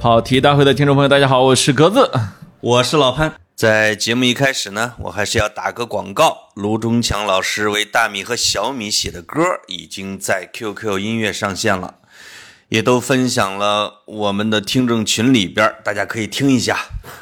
跑题大会的听众朋友，大家好，我是格子。我是老潘。在节目一开始呢，我还是要打个广告。卢中强老师为大米和小米写的歌已经在 QQ 音乐上线了，也都分享了我们的听众群里边，大家可以听一下，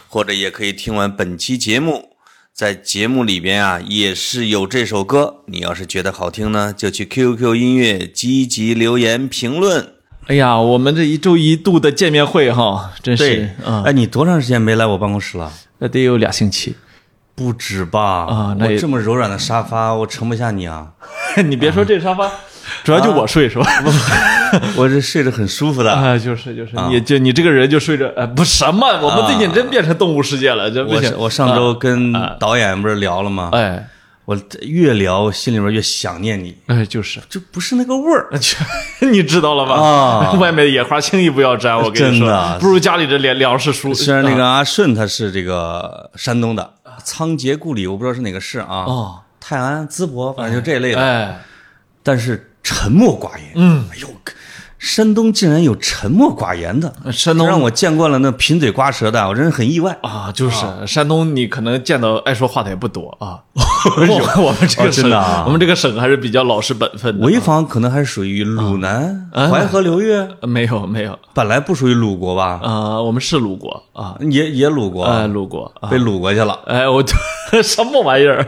或者也可以听完本期节目。在节目里边啊，也是有这首歌。你要是觉得好听呢，就去 QQ 音乐积极留言评论。哎呀，我们这一周一度的见面会哈，真是啊！哎，你多长时间没来我办公室了？那得有俩星期，不止吧？啊，那这么柔软的沙发，我盛不下你啊！你别说这沙发，主要就我睡是吧？我这睡着很舒服的啊，就是就是，你就你这个人就睡着，呃，不什么，我们最近真变成动物世界了，这不行。我上周跟导演不是聊了吗？哎。我越聊，心里边越想念你。哎，就是，就不是那个味儿，你知道了吧？啊，外面的野花轻易不要沾，我跟你说，真的不如家里的粮粮食熟。虽然那个阿顺他是这个山东的仓颉故里，我不知道是哪个市啊。哦，泰安、淄博，反正就这一类的。哎，但是沉默寡言。嗯，哎呦。山东竟然有沉默寡言的，山东。让我见惯了那贫嘴瓜舌的，我真是很意外。啊！就是山东，你可能见到爱说话的也不多啊。我们这个省，我们这个省还是比较老实本分的。潍坊可能还是属于鲁南淮河流域，没有没有，本来不属于鲁国吧？啊，我们是鲁国啊，也也鲁国，哎，鲁国被鲁过去了。哎，我 什么玩意儿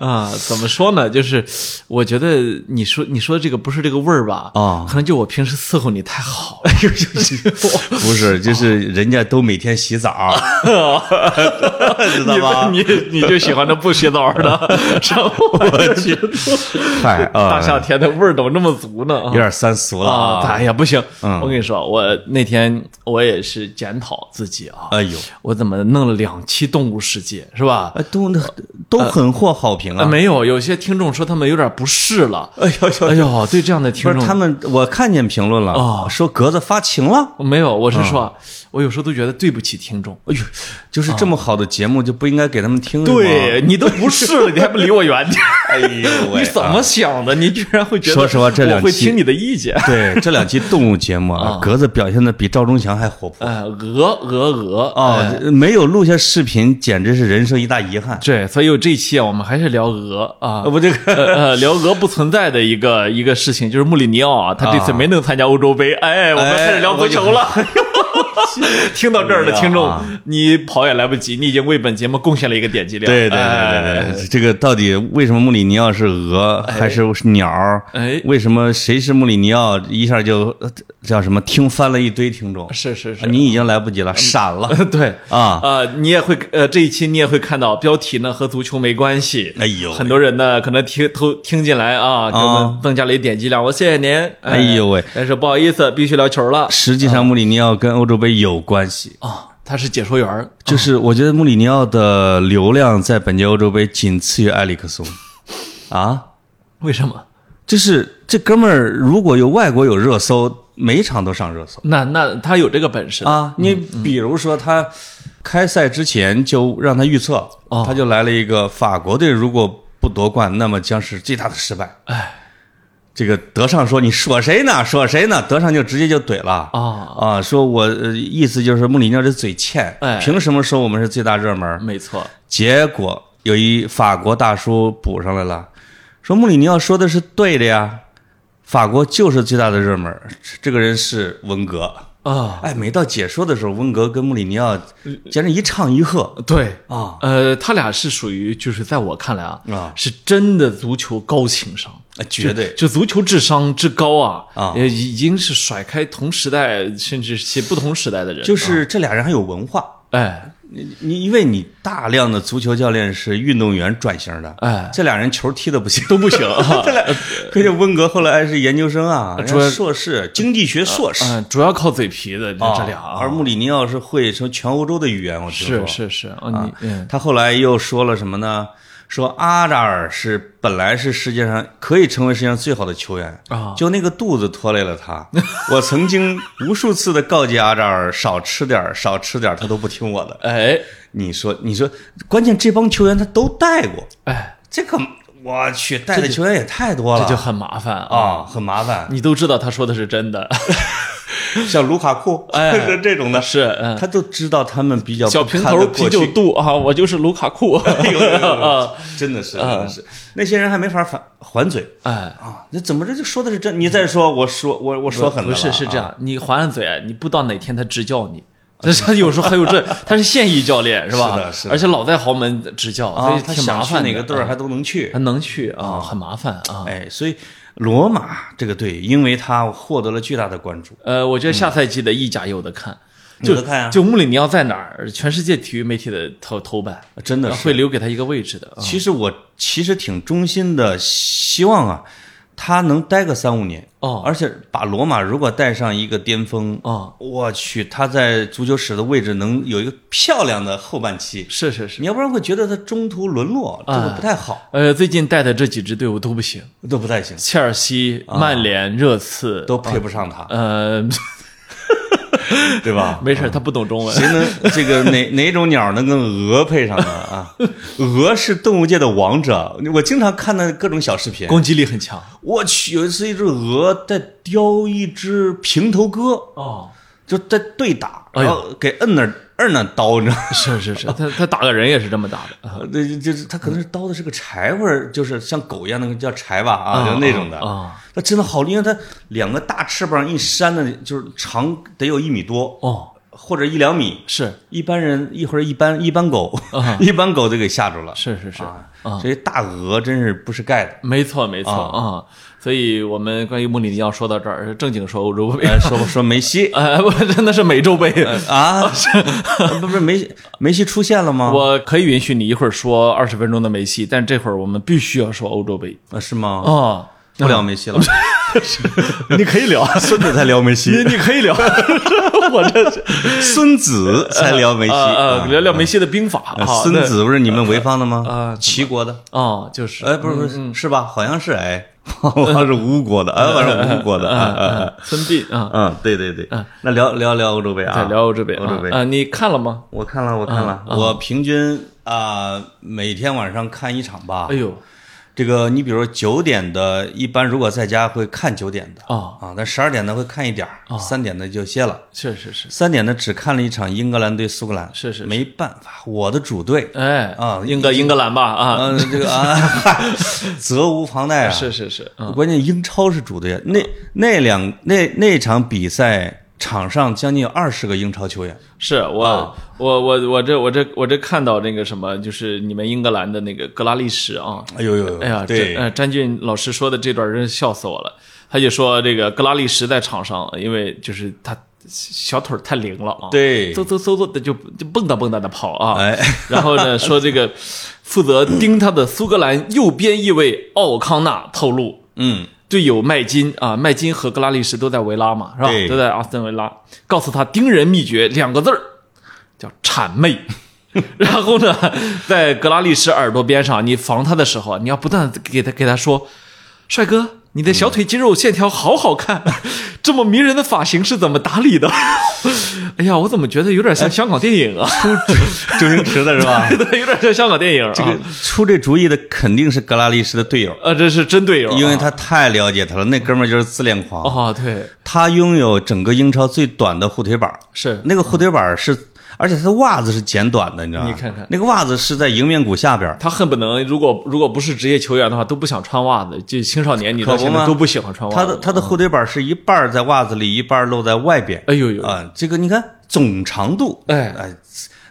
啊？怎么说呢？就是我觉得你说你说这个不是这个味儿吧？啊，可能就我平时。伺候你太好，了，不是，就是人家都每天洗澡，知道吧？你你就喜欢那不洗澡的，我去，嗨，大夏天的味儿怎么那么足呢？有点三俗了啊！哎呀，不行，我跟你说，我那天我也是检讨自己啊，哎呦，我怎么弄了两期《动物世界》是吧？都都很获好评啊！没有，有些听众说他们有点不适了。哎呦，哎呦，对这样的听众，他们我看见评论。了啊！说格子发情了？没有，我是说，我有时候都觉得对不起听众。哎呦，就是这么好的节目就不应该给他们听？对你都不是了，你还不离我远点？哎呦，你怎么想的？你居然会觉得？说实话，这两期会听你的意见。对，这两期动物节目啊，格子表现的比赵忠祥还活泼。哎，鹅鹅鹅啊，没有录下视频，简直是人生一大遗憾。对，所以这一期啊，我们还是聊鹅啊，不这个呃，聊鹅不存在的一个一个事情，就是穆里尼奥啊，他这次没能参加。欧洲杯，哎，我们开始聊足球了。听到这儿的听众，你跑也来不及，你已经为本节目贡献了一个点击量。对对对对对，这个到底为什么穆里尼奥是鹅还是鸟？哎，为什么谁是穆里尼奥？一下就叫什么？听翻了一堆听众。是是是，你已经来不及了，闪了。对啊啊，你也会呃，这一期你也会看到标题呢和足球没关系。哎呦，很多人呢可能听偷听进来啊，给我们增加了一点击量，我谢谢您。哎呦喂，但是不好意思，必须聊球了。实际上穆里尼奥跟欧洲杯有关系啊，他是解说员就是我觉得穆里尼奥的流量在本届欧洲杯仅次于埃里克松，啊？为什么？就是这哥们儿如果有外国有热搜，每场都上热搜。那那他有这个本事啊？你比如说他开赛之前就让他预测，他就来了一个法国队如果不夺冠，那么将是最大的失败。哎。这个德尚说：“你说谁呢？说谁呢？”德尚就直接就怼了啊啊！说我意思就是穆里尼奥这嘴欠，凭什么说我们是最大热门？没错。结果有一法国大叔补上来了，说穆里尼奥说的是对的呀，法国就是最大的热门。这个人是温格啊！哎，每到解说的时候，温格跟穆里尼奥简直一唱一和。对啊，呃，他俩是属于就是在我看来啊啊，是真的足球高情商。绝对，就足球智商之高啊啊，也已经是甩开同时代甚至是不同时代的人。就是这俩人还有文化，哎，你你因为你大量的足球教练是运动员转型的，哎，这俩人球踢的不行，都不行。这俩，而且温格后来还是研究生啊，主要硕士，经济学硕士，主要靠嘴皮子这俩。而穆里尼奥是会说全欧洲的语言，我听说是是是啊，他后来又说了什么呢？说阿扎尔是本来是世界上可以成为世界上最好的球员啊，就那个肚子拖累了他。我曾经无数次的告诫阿扎尔少吃点少吃点他都不听我的。哎，你说你说，关键这帮球员他都带过，哎，这个我去带的球员也太多了，这就很麻烦啊，很麻烦。你都知道他说的是真的。像卢卡库，哎是这种的，是，嗯，他都知道他们比较小平头啤酒肚啊，我就是卢卡库啊，真的是，真的是，那些人还没法反还嘴哎。啊！那怎么着就说的是真？你再说，我说我我说狠了不是是这样，你还上嘴，你不知道哪天他执教你。但是他有时候还有这，他是现役教练是吧？是的是的而且老在豪门执教，所啊，以他想去挺麻烦。哪个队儿还都能去还。能去啊，很麻烦啊。哎，所以罗马这个队，因为他获得了巨大的关注，呃，我觉得下赛季的意甲有的看，就有的看啊。就穆里尼奥在哪儿，全世界体育媒体的头头版，真的是。会留给他一个位置的。啊。其实我其实挺衷心的希望啊，他能待个三五年哦。而且把罗马如果带上一个巅峰啊，我去，他在足球史的位置能有一个漂亮的后半期，是是是，你要不然会觉得他中途沦落，这个不太好，呃，最近带的这几支队伍都不行，都不太行，切尔西、曼联、热刺。都配不上他，呃，对吧？没事，他不懂中文。谁能这个哪哪种鸟能跟鹅配上呢？啊，鹅是动物界的王者，我经常看那各种小视频。攻击力很强我去，有一次一只鹅在叼一只平头哥，哦，就在对打，然后给摁那儿摁那刀，你知道吗？是是是，他他打个人也是这么打的啊对，就是他可能是刀的是个柴，或者就是像狗一样那个叫柴吧啊，就那种的。啊它真的好厉害，它两个大翅膀一扇的，就是长得有一米多，哦，或者一两米。是一般人一会儿一般 一般狗，啊一般狗都给吓住了。是是是，啊，这些大鹅真是不是盖的。没错没错啊。所以我们关于穆里尼奥说到这儿，正经 说欧洲杯，哎，说说梅西 哎，不，真的是美洲杯。啊，不是梅西梅西出现了吗？我可以允许你一会儿说二十分钟的梅西，但这会儿我们必须要说欧洲杯啊是吗？啊。不聊梅西了，你可以聊，孙子才聊梅西，你你可以聊，我这 孙子才聊梅西。聊聊梅西的兵法。孙子不是你们潍坊的吗？啊齐国的。那哦，就是哎，不是不是，是吧？好像是哎，好像是吴国的，哎，好像是吴国的。孙膑啊，嗯，对对对。那聊聊聊欧洲杯啊，再聊欧洲杯，欧洲杯啊，你看了吗？我看了，我看了，我平均啊每天晚上看一场吧哎。呦，这个你比如九点的，一般如果在家会看九点的哦，啊，但十二点的会看一点儿，三点的就歇了。是是是，三点的只看了一场英格兰对苏格兰，是是是。没办法，我的主队，哎。啊英格英格兰。吧啊，嗯，这个啊，嗨 责无旁贷啊。是是是，嗯，关键英超是主队啊，那那两那那场比赛场上将近有二十个英超球员，是我我我我这我这我这看到那个什么，就是你们英格兰的那个格拉利什啊，哎呦呦，哎呀，对。这，呃，詹俊老师说的这段真是笑死我了。他就说这个格拉利什在场上，因为就是他小腿太灵了啊，，对，嗖嗖嗖嗖的就就蹦跶蹦跶的跑啊。哎，然后呢，说这个负责盯他的苏格兰右边翼卫奥康纳透露，嗯，队友麦金啊，麦金和格拉利什都在维拉嘛，是吧？都在阿斯顿维拉，告诉他盯人秘诀两个字儿，叫谄媚。然后呢，在格拉利什耳朵边上，你防他的时候，你要不断地给他给他说：“帅哥，你的小腿肌肉线条好好看，这么迷人的发型是怎么打理的？” 哎呀，我怎么觉得有点像香港电影啊？周星驰的是吧？对，有点像香港电影啊。这个出这主意的肯定是格拉利什的队友，啊，这是真队友啊，因为他太了解他了，那哥们儿就是自恋狂，啊，对，他拥有整个英超最短的护腿板，是那个护腿板是，而且他的袜子是剪短的，你知道吗？你看看那个袜子是在迎面骨下边，他恨不能，如果如果不是职业球员的话，都不想穿袜子。就青少年，你到现在都不喜欢穿袜子。他的他的后腿板是一半在袜子里，一半露在外边。哎呦呦，啊，这个你看总长度，哎哎，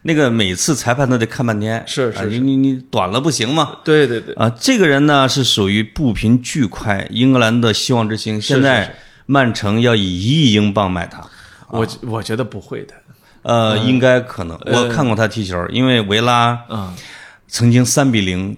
那个每次裁判都得看半天，是是啊你你你短了不行吗。对对对，啊，这个人呢是属于步频巨快，英格兰的希望之星。现在曼城要以一亿英镑买他，我我觉得不会的。呃，应该可能。我看过他踢球，因为维拉嗯，曾经三比零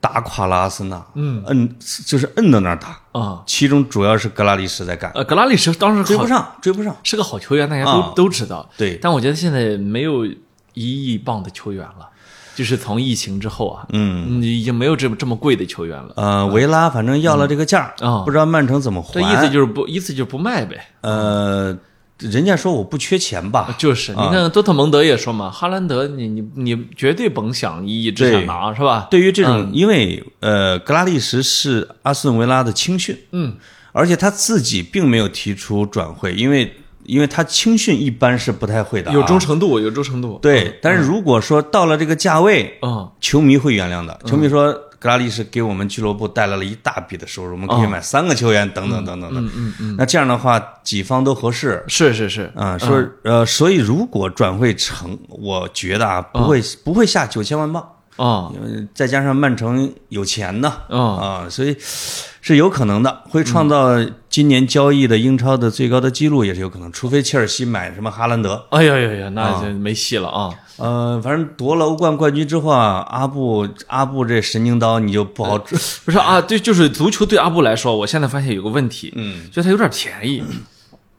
打垮了阿森纳，嗯，摁就是摁到那儿打，啊，其中主要是格拉利什在干，呃，格拉利什当时追不上，追不上。是个好球员，大家都、啊都知道。对但我觉得现在没有一亿镑的球员了，就是从疫情之后啊，嗯，已经没有这么这么贵的球员了。呃，维拉反正要了这个价儿啊不知道曼城怎么还。这意思就是不，意思就是不卖呗。呃，人家说我不缺钱吧？就是，你看多特蒙德也说嘛，哈兰德你你你绝对甭想一亿之下对拿是吧？对于这种，因为呃，格拉利什是阿斯顿维拉的青训，嗯，而且他自己并没有提出转会，因为因为他青训一般是不太会的啊，有忠诚度，有忠诚度。对，但是如果说到了这个价位，嗯，球迷会原谅的。球迷说格拉利是给我们俱乐部带来了一大笔的收入，我们可以买三个球员，等等等等的。嗯嗯嗯，那这样的话，几方都合适。是是是，啊、说呃，所以如果转会成，我觉得啊，不会、不会下九千万镑，啊呃再加上曼城有钱呢，啊啊，所以是有可能的，会创造今年交易的英超的最高的记录也是有可能，除非切尔西买什么哈兰德，哎呀呀呀，那就没戏了啊！呃，反正夺了欧冠冠军之后啊，阿布阿布这神经刀你就不好治，不是啊，对，就是足球对阿布来说，我现在发现有个问题，嗯，觉得它有点便宜。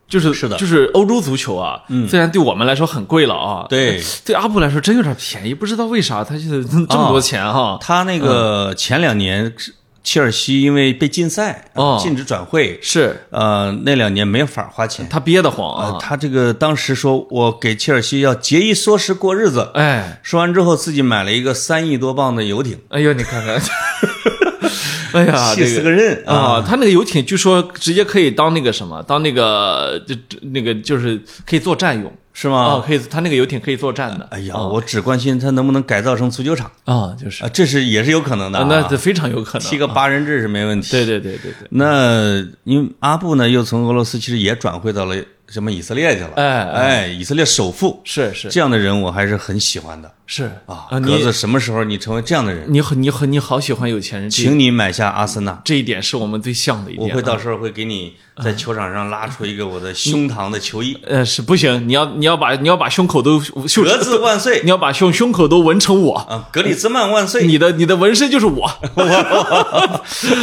就是是的。就是欧洲足球啊，虽然对我们来说很贵了啊，对。对阿布来说真有点便宜，不知道为啥他现在 这么多钱哈。他那个前两年切尔西因为被禁赛，哦。禁止转会，是。呃，那两年没法花钱。他憋得慌呃，啊，他这个当时说我给切尔西要节衣缩食过日子，哎，说完之后自己买了一个三亿多磅的游艇，哎呦，你看看，哎呀，气死个人啊！他那个游艇据说直接可以当那个什么，当那个就那个就是可以作战用是啊，吗？可以，他那个游艇可以作战的。哎呀，我只关心他能不能改造成足球场啊，就是啊，这是也是有可能的啊。那这非常有可能踢个八人制是没问题。对对对对对，那因为阿布呢，又从俄罗斯其实也转会到了什么以色列去了。哎哎，以色列首富是是这样的人，我还是很喜欢的是啊。啊，格子，什么时候你成为这样的人，你很你很你好喜欢有钱人，请你买下阿森纳，这一点是我们最像的一点。我会到时候会给你在球场上拉出一个我的胸膛的球衣。呃是不行，你要你要把你要把胸口都绣格子万岁你要把胸胸口都纹成我，啊！格里兹曼万岁！你的你的纹身就是我。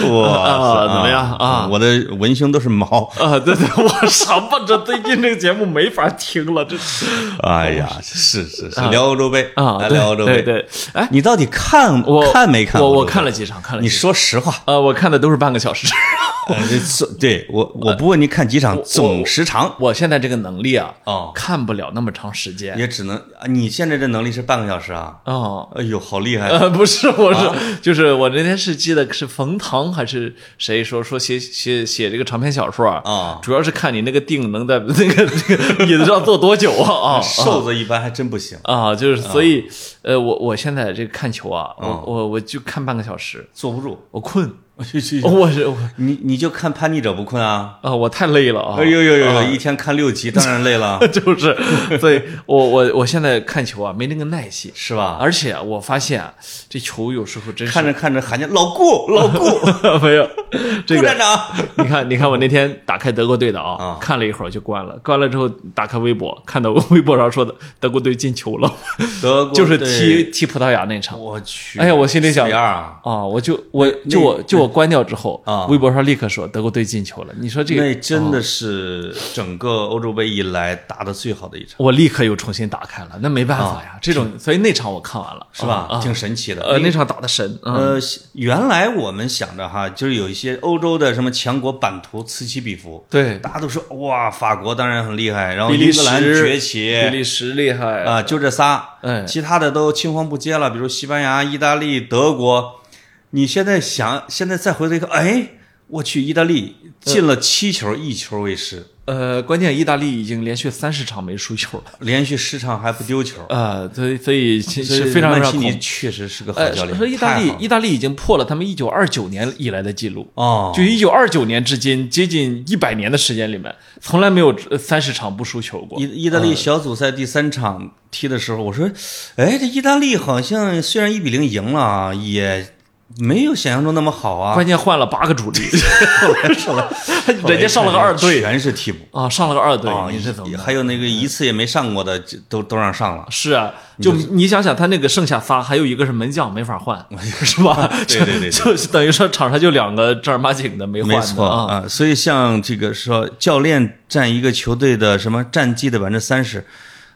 我啊怎么样啊我的文胸都是毛。啊，对对，我什么这最近这个节目没法听了，这是哎呀，是是是，聊欧洲杯啊，来聊欧洲杯。对对，哎，你到底看我看没看？我我看了。几场，看了你几场。说实话，呃，我看的都是半个小时。对我我不问你看几场总时长我现在这个能力啊，哦，看不了那么长时间。也只能啊你现在这能力是半个小时啊？哦，哎呦，好厉害！呃，不是，我是、啊就是我那天是记得是冯唐还是谁说说写写写这个长篇小说啊，啊主要是看你那个腚能在那个那个 椅子上坐多久啊啊瘦子一般还真不行，啊！就是所以呃，我我现在这个看球啊，嗯我我我就看半个小时，坐不住。我困，我是我你你就看叛逆者不困啊？啊，我太累了啊！哎呦呦呦，啊一天看六集，当然累了，就是，所以我我我现在看球啊，没那个耐心。是吧？而且我发现啊，这球有时候真是看着看着喊叫老顾老顾，没有这个。顾站长，你看，你看，我那天打开德国队的啊啊，看了一会儿就关了，关了之后打开微博，看到微博上说的德国队进球了，德国就是踢踢葡萄牙那场我去，哎呀我心里想啊，我就我就我就我关掉之后啊。微博上立刻说德国队进球了，你说这个那真的是整个欧洲杯以来打的最好的一场，我立刻又重新打开了，那没办法呀，这种所以那场我看完了，是吧？啊，挺神奇的。呃，那场打的神，嗯，呃，原来我们想着哈，就是有一些欧洲的什么强国版图此起彼伏，对，大家都说哇，法国当然很厉害，然后英格兰时崛起比利时厉害。啊，就这仨，哎。其他的都青黄不接了，比如西班牙、意大利、德国。你现在想，现在再回头一看，哎，我去，意大利进了七球，一球未失，呃，关键意大利已经连续三十场没输球了，连续十场还不丢球，呃，所以所以非常让曼奇尼。确实是个好呃，教练。说意大利意大利已经破了他们一九二九年以来的记录。哦，就一九二九年至今，接近一百年的时间里面，从来没有三十场不输球过。意意大利小组赛第三场踢的时候，我说，哎，这意大利好像虽然一比零赢了啊，也没有想象中那么好啊。关键换了八个主力，后来上了，人家上了个二队全是替补啊，上了个二队啊，，你是怎么？还有那个一次也没上过的，都都让上了。是啊，就你想想，他那个剩下仨，还有一个是门将没法换，是吧？对对对对就就等于说场上就两个正儿八经的没换的没错啊。啊，所以像这个说教练占一个球队的什么战绩的百分之三十，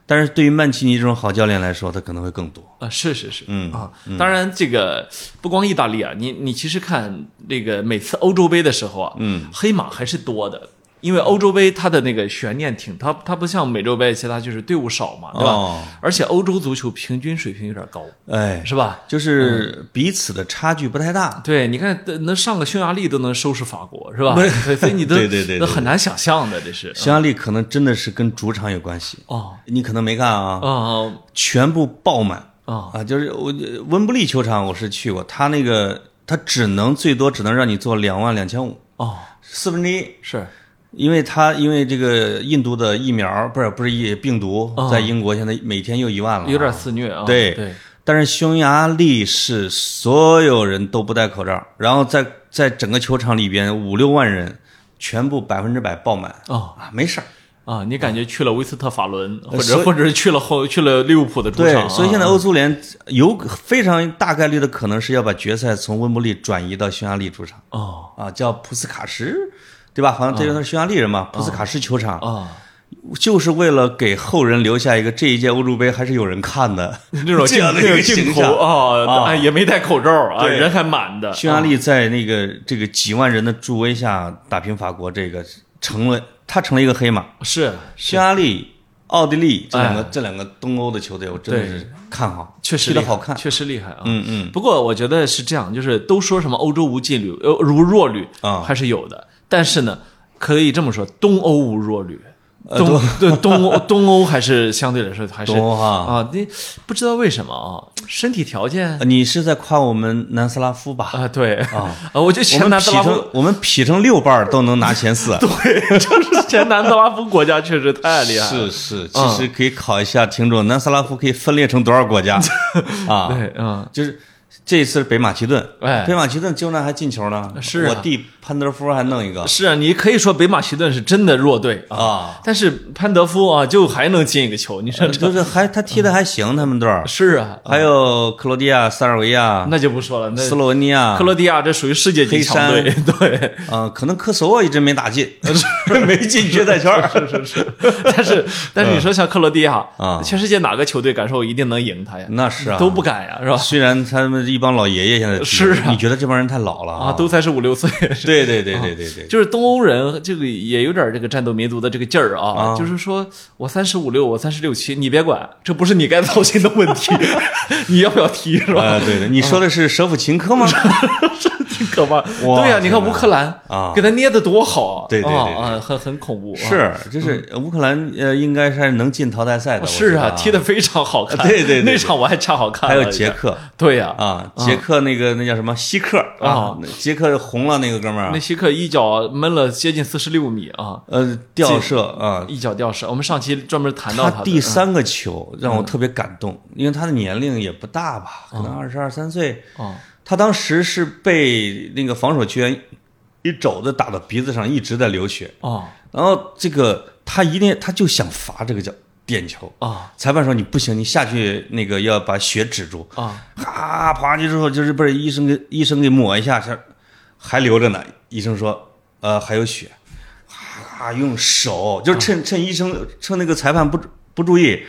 但是对于曼奇尼这种好教练来说，他可能会更多。啊，是是是，嗯啊，当然这个不光意大利啊，你你其实看这个每次欧洲杯的时候啊，嗯，黑马还是多的。因为欧洲杯它的那个悬念挺，它它不像美洲杯其他就是队伍少嘛，对吧？哦。而且欧洲足球平均水平有点高，哎，是吧？就是彼此的差距不太大。对，你看能上个匈牙利都能收拾法国，是吧？对，所以你都 对对对对都很难想象的，这是。匈牙利可能真的是跟主场有关系，哦。你可能没看啊，哦全部爆满。哦。啊！就是我温布利球场我是去过，他那个他只能最多只能让你坐两万两千五，哦，四分之一，是因为他因为这个印度的疫苗不是不是疫病毒哦。在英国现在每天又一万了啊，有点肆虐啊。对。对，但是匈牙利是所有人都不戴口罩，然后在在整个球场里边五六万人，全部百分之百爆满。哦。啊，没事儿。啊，你感觉去了威斯特法伦，或者或者是去了后去了利物浦的主场啊，，所以现在欧足联有非常大概率的可能是要把决赛从温布利转移到匈牙利主场。哦。啊，叫普斯卡什，对吧？好像这个他是匈牙利人嘛，普斯卡什球场，啊，就是为了给后人留下一个这一届欧洲杯还是有人看的 那种 这样的一个镜镜头。啊，啊哎也没戴口罩啊，人还满的。匈牙利在那个这个几万人的助威下打平法国，这个成了他成了一个黑马。啊是匈牙利、奥地利这两个哎这两个东欧的球队，我真的是看好，确实好看。确实厉害啊。嗯嗯，不过我觉得是这样，就是都说什么欧洲无劲旅，呃，如弱旅啊还是有的。但是呢，可以这么说，东欧无弱旅，呃东对东欧 东欧还是相对来说还是东欧哈啊，你不知道为什么啊，身体条件你是在夸我们南斯拉夫吧？啊，对啊啊，我觉得我前南斯拉夫成我们劈成六瓣儿都能拿前四。对，就是前南斯拉夫国家确实太厉害了。是是，其实可以考一下听众，南斯拉夫可以分裂成多少国家啊？对，嗯，就是这一次是北马其顿，哎。北马其顿就那还进球呢，是啊。我弟潘德夫还弄一个。是啊，你可以说北马其顿是真的弱队啊，啊，但是潘德夫啊，就还能进一个球，你说这就是还他踢的还行，他们队儿。是啊，还有克罗地亚、塞尔维亚、那就不说了，那斯洛文尼亚。克、罗地亚这属于世界级强队，对，啊，可能科索沃一直没打进，没进决赛圈儿。是是是，但是但是你说像克罗地亚啊。全世界哪个球队敢说我一定能赢他呀？那是啊，都不敢呀，是吧？虽然他们一帮老爷爷现在是啊。你觉得这帮人太老了啊，都才是五六岁，是对对对对对。对，就是东欧人这个也有点这个战斗民族的这个劲儿啊，啊。就是说我三十五六，我三十六七，你别管，这不是你该操心的问题，你要不要踢是吧？啊，对的，你说的是舍甫琴科吗？挺可怕。对呀、你看乌克兰啊。给他捏的多好啊！对对对对。啊啊，很很恐怖。啊。是，就是乌克兰呃，应该是能进淘汰赛的。我是啊，踢的非常好看。对对对对。那场我还恰好看还。有捷克。对呀、啊，捷克那个那叫什么？希克啊捷克红了那个哥们儿啊，那希克一脚闷了接近四十六米啊，呃，吊射啊，一脚吊射。我们上期专门谈到他他第三个球让我特别感动，因为他的年龄也不大吧，可能二十二三岁。哦他当时是被那个防守球员一肘子打到鼻子上，一直在流血。哦然后这个他一定他就想罚这个叫点球。啊裁判说你不行，你下去那个要把血止住。啊哈跑上去之后，就是不是医生给医生给抹一下，是还流着呢。医生说呃还有血，啊用手就是趁趁医生趁那个裁判不不注意，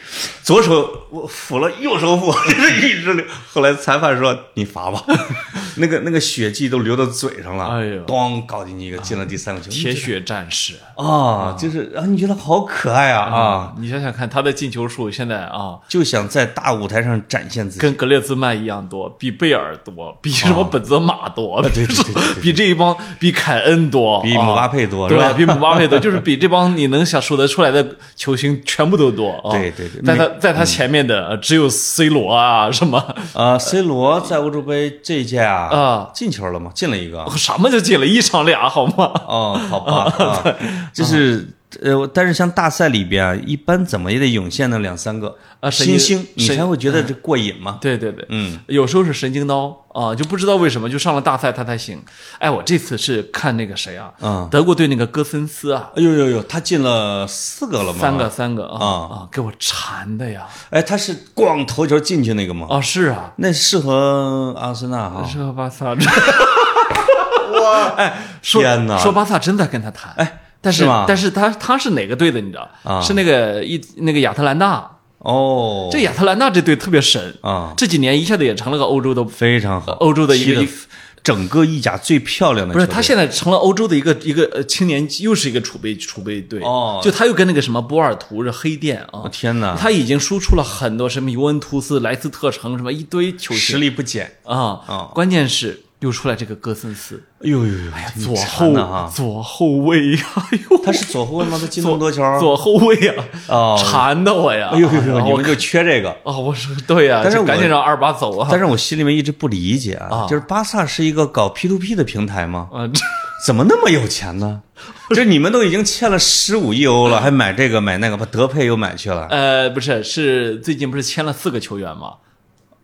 左手我扶了，右手扶，就 是一直流。后来裁判说你罚吧，那个那个血迹都流到嘴上了，哎呦咣搞进去一个，进了第三个球。铁血战士啊，就是啊，你觉得好可爱啊啊，！你想想看，他的进球数现在啊，就想在大舞台上展现自己。跟格列兹曼一样多，比贝尔多，比什么本泽马多，对对对 比这一帮比凯恩多，啊比姆巴佩多对比姆巴佩多，就是比这帮你能想数得出来的球星全部都多啊！对对对在他在他前面的呃只有 C 罗啊，什么啊，C 罗在欧洲杯这一届啊啊进球了吗？进了一个。什么就进了一场俩，好吗？哦，好吧，啊，就是呃，但是像大赛里边啊，一般怎么也得涌现那两三个啊神经新星，你神才会觉得这过瘾嘛。对对对，嗯，有时候是神经刀啊，就不知道为什么就上了大赛他才行。哎，我这次是看那个谁啊，嗯德国队那个戈森斯啊，哎呦呦呦，他进了四个了吗？三个。三个啊啊啊，给我馋的呀！哎，他是光头球进去那个吗？哦，是啊，那适合阿森纳哈。适合巴萨，哇，哎，说天哪说巴萨真在跟他谈，哎，但是是但是他他是哪个队的？你知道？啊。是那个一那个亚特兰大，哦，这亚特兰大这队特别神。啊。这几年一下子也成了个欧洲的非常好，欧洲的一个整个意甲最漂亮的不是，他现在成了欧洲的一个一个呃青年，又是一个储备储备队。哦。就他又跟那个什么波尔图是黑店啊。我，天哪，他已经输出了很多什么尤文图斯、莱斯特城什么一堆球实力不减。啊哦，关键是又出来这个戈森斯，哎呦呦呦，左后啊，左后卫呀，哎呦，他是左后卫吗？他进那么多球？左后卫呀，啊，馋的我呀，哎呦呦呦，你们就缺这个。啊，我说对呀，但是赶紧让二八走啊，但是我心里面一直不理解啊，就是巴萨是一个搞 P two P 的平台吗？啊，怎么那么有钱呢？就你们都已经欠了十五亿欧了，还买这个买那个，把德佩又买去了。呃不是是最近不是签了四个球员吗？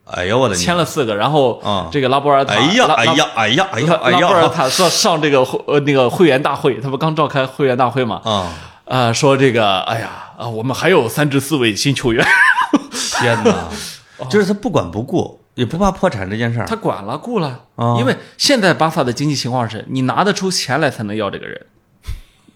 哎呦我的娘！签了四个，然后啊这个拉波尔塔，哎呀拉哎呀哎呀哎呀哎拉波尔！塔上上这个会呃那个会员大会，他不刚召开会员大会嘛？啊！啊，说这个，哎呀啊，我们还有三至四位新球员，天哪！就是他不管不顾，也不怕破产这件事儿。他管了顾了，啊因为现在巴萨的经济情况是你拿得出钱来才能要这个人，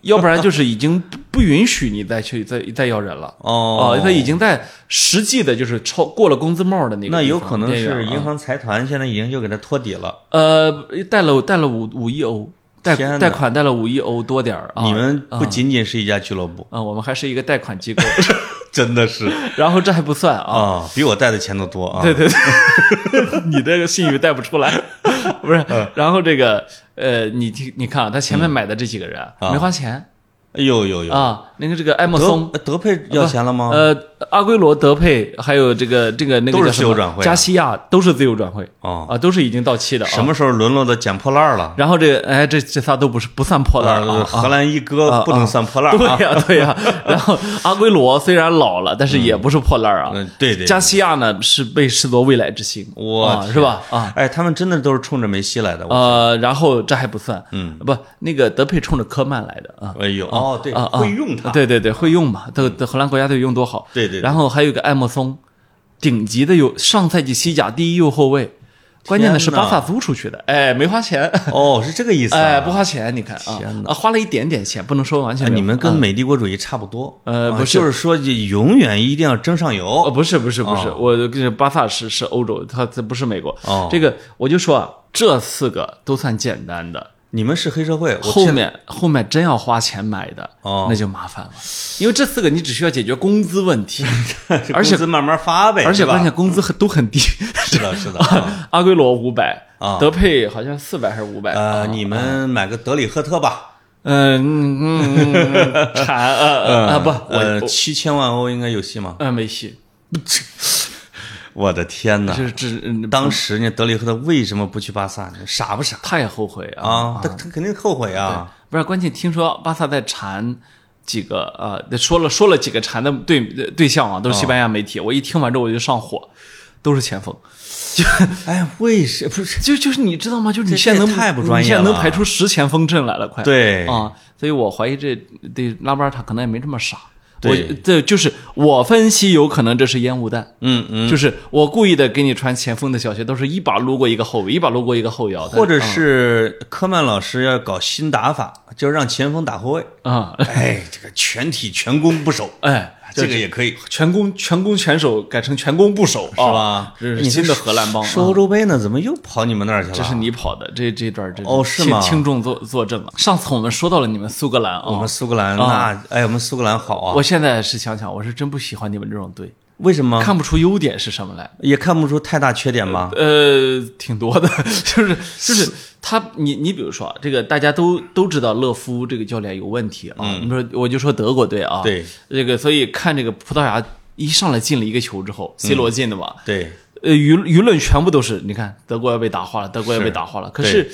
要不然就是已经不不允许你再去再再要人了。哦他已经在实际的就是超过了工资帽的那个，那有可能是银行财团现在已经就给他托底了。呃贷了贷了五五亿欧，贷贷款贷了五亿欧多点儿啊。你们不仅仅是一家俱乐部，啊，我们还是一个贷款机构，真的是 然后这还不算啊。啊，比我贷的钱都多啊。对对对，你这个信誉贷不出来，不是？嗯然后这个呃，你听你看啊，他前面买的这几个人啊没花钱。哎呦呦呦！啊，那个这个艾默松德。德佩要钱了吗？呃，阿圭罗、德佩，还有这个这个那个都是自由转会啊加西亚都是自由转会哦，啊，都是已经到期的啊。什么时候沦落到捡破烂儿了？然后这个哎，这这仨都不是不算破烂儿呃啊。荷兰一哥不能算破烂儿啊。对呀、对呀、然后阿圭罗虽然老了，但是也不是破烂儿啊。嗯，对对。加西亚呢是被视作未来之星，哇啊是吧？啊，哎，他们真的都是冲着梅西来的。呃，然后这还不算，嗯，不，那个德佩冲着科曼来的啊。哎呦，哦，对，啊啊会用它。对对对，会用嘛？德德荷兰国家队用多好。对对对然后还有个艾默松，顶级的有上赛季西甲第一右后卫，关键的是巴萨租出去的，哎，没花钱，哦，是这个意思啊。哎，不花钱，你看啊啊，花了一点点钱，不能说完全。你们跟美帝国主义差不多。啊呃不是就是说就永远一定要争上哦，游。不是不是不是，哦我跟巴萨是是欧洲，它它不是美国。哦这个我就说啊，这四个都算简单的，你们是黑社会，我后面后面真要花钱买的，哦那就麻烦了，因为这四个你只需要解决工资问题，而且工资慢慢发呗，而且关键工资很都很低。是的，是的。啊阿圭罗五百啊，德佩好像四百还是五百？呃，你们买个德里赫特吧，嗯嗯嗯嗯，产呃呃啊不，呃，我七千万欧应该有戏吗？嗯没戏，我的天哪！就是只嗯当时呢，德里赫特为什么不去巴萨呢？傻不傻他也后悔啊！啊？他他肯定后悔啊！不是关键，听说巴萨在缠几个呃，说了说了几个缠的对对象啊，都是西班牙媒体。我一听完之后我就上火，都是前锋。就 哎，为什不是？就就是你知道吗？就是你现在能太不专业你现在能排出十前锋阵来了，快对啊！所以我怀疑这对拉波尔塔可能也没这么傻。我这就是我分析，有可能这是烟雾弹。嗯嗯，就是我故意的给你传前锋的小鞋，都是一把撸过一个后卫，一把撸过一个后腰，或者嗯是科曼老师要搞新打法，就是让前锋打后卫。啊，哎，这个全体全攻不守，哎，这个也可以。全攻全攻全守改成全攻不守，是吧这是新的荷兰帮，说欧洲杯呢，怎么又跑你们那儿去了？这是你跑的，这这段真哦是吗轻重作作证了。上次我们说到了你们苏格兰啊我们，苏格兰那哎，我们苏格兰好啊。我现在是想想，我是真不喜欢你们这种队，为什么看不出优点是什么来。也看不出太大缺点吗？呃，挺多的，就是就是他，你你比如说啊这个，大家都都知道勒夫这个教练有问题啊。你说我就说德国队啊，嗯对这个，所以看这个葡萄牙一上来进了一个球之后，C 嗯罗进的嘛，对，呃，舆舆论全部都是，你看德国要被打化了，德国要被打化了。可是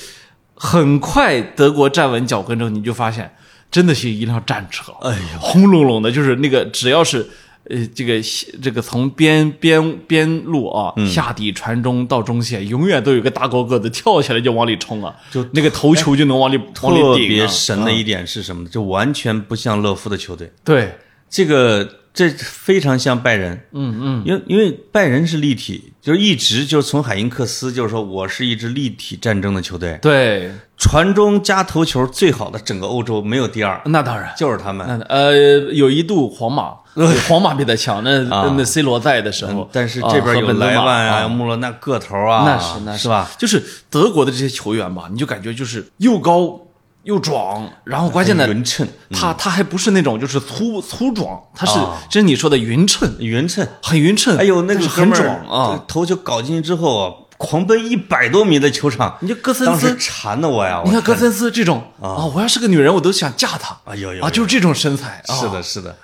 很快德国站稳脚跟之后，你就发现真的是一辆战车，哎呀，轰隆隆的，就是那个只要是。呃，这个这个从边边边路啊，嗯下底传中到中线，永远都有个大高个子跳起来就往里冲啊，就那个头球就能往里往里特顶啊。别神的一点是什么呢？就完全不像勒夫的球队。对，这个这非常像拜仁，嗯嗯，因为因为拜仁是立体，就是一直就是从海因克斯就是说我是一支立体战争的球队，对，传中加头球最好的整个欧洲没有第二，那当然。就是他们。那呃，有一度皇马，皇马比他强。那啊那 C 罗在的时候嗯，但是啊这边有莱万啊，穆勒那个头啊，那是那是吧？？就是德国的这些球员吧，你就感觉就是又高又壮，然后关键的匀称，他他还不是那种就是粗粗壮，他是就是你说的匀称，匀称。很匀称。哎呦，那个很壮啊！，头球搞进去之后啊，狂奔一百多米的球场，你就戈森斯，馋的我呀！你看戈森斯这种啊，我要是个女人，我都想嫁他。哎呦呦啊，就是这种身材。啊是的，是的，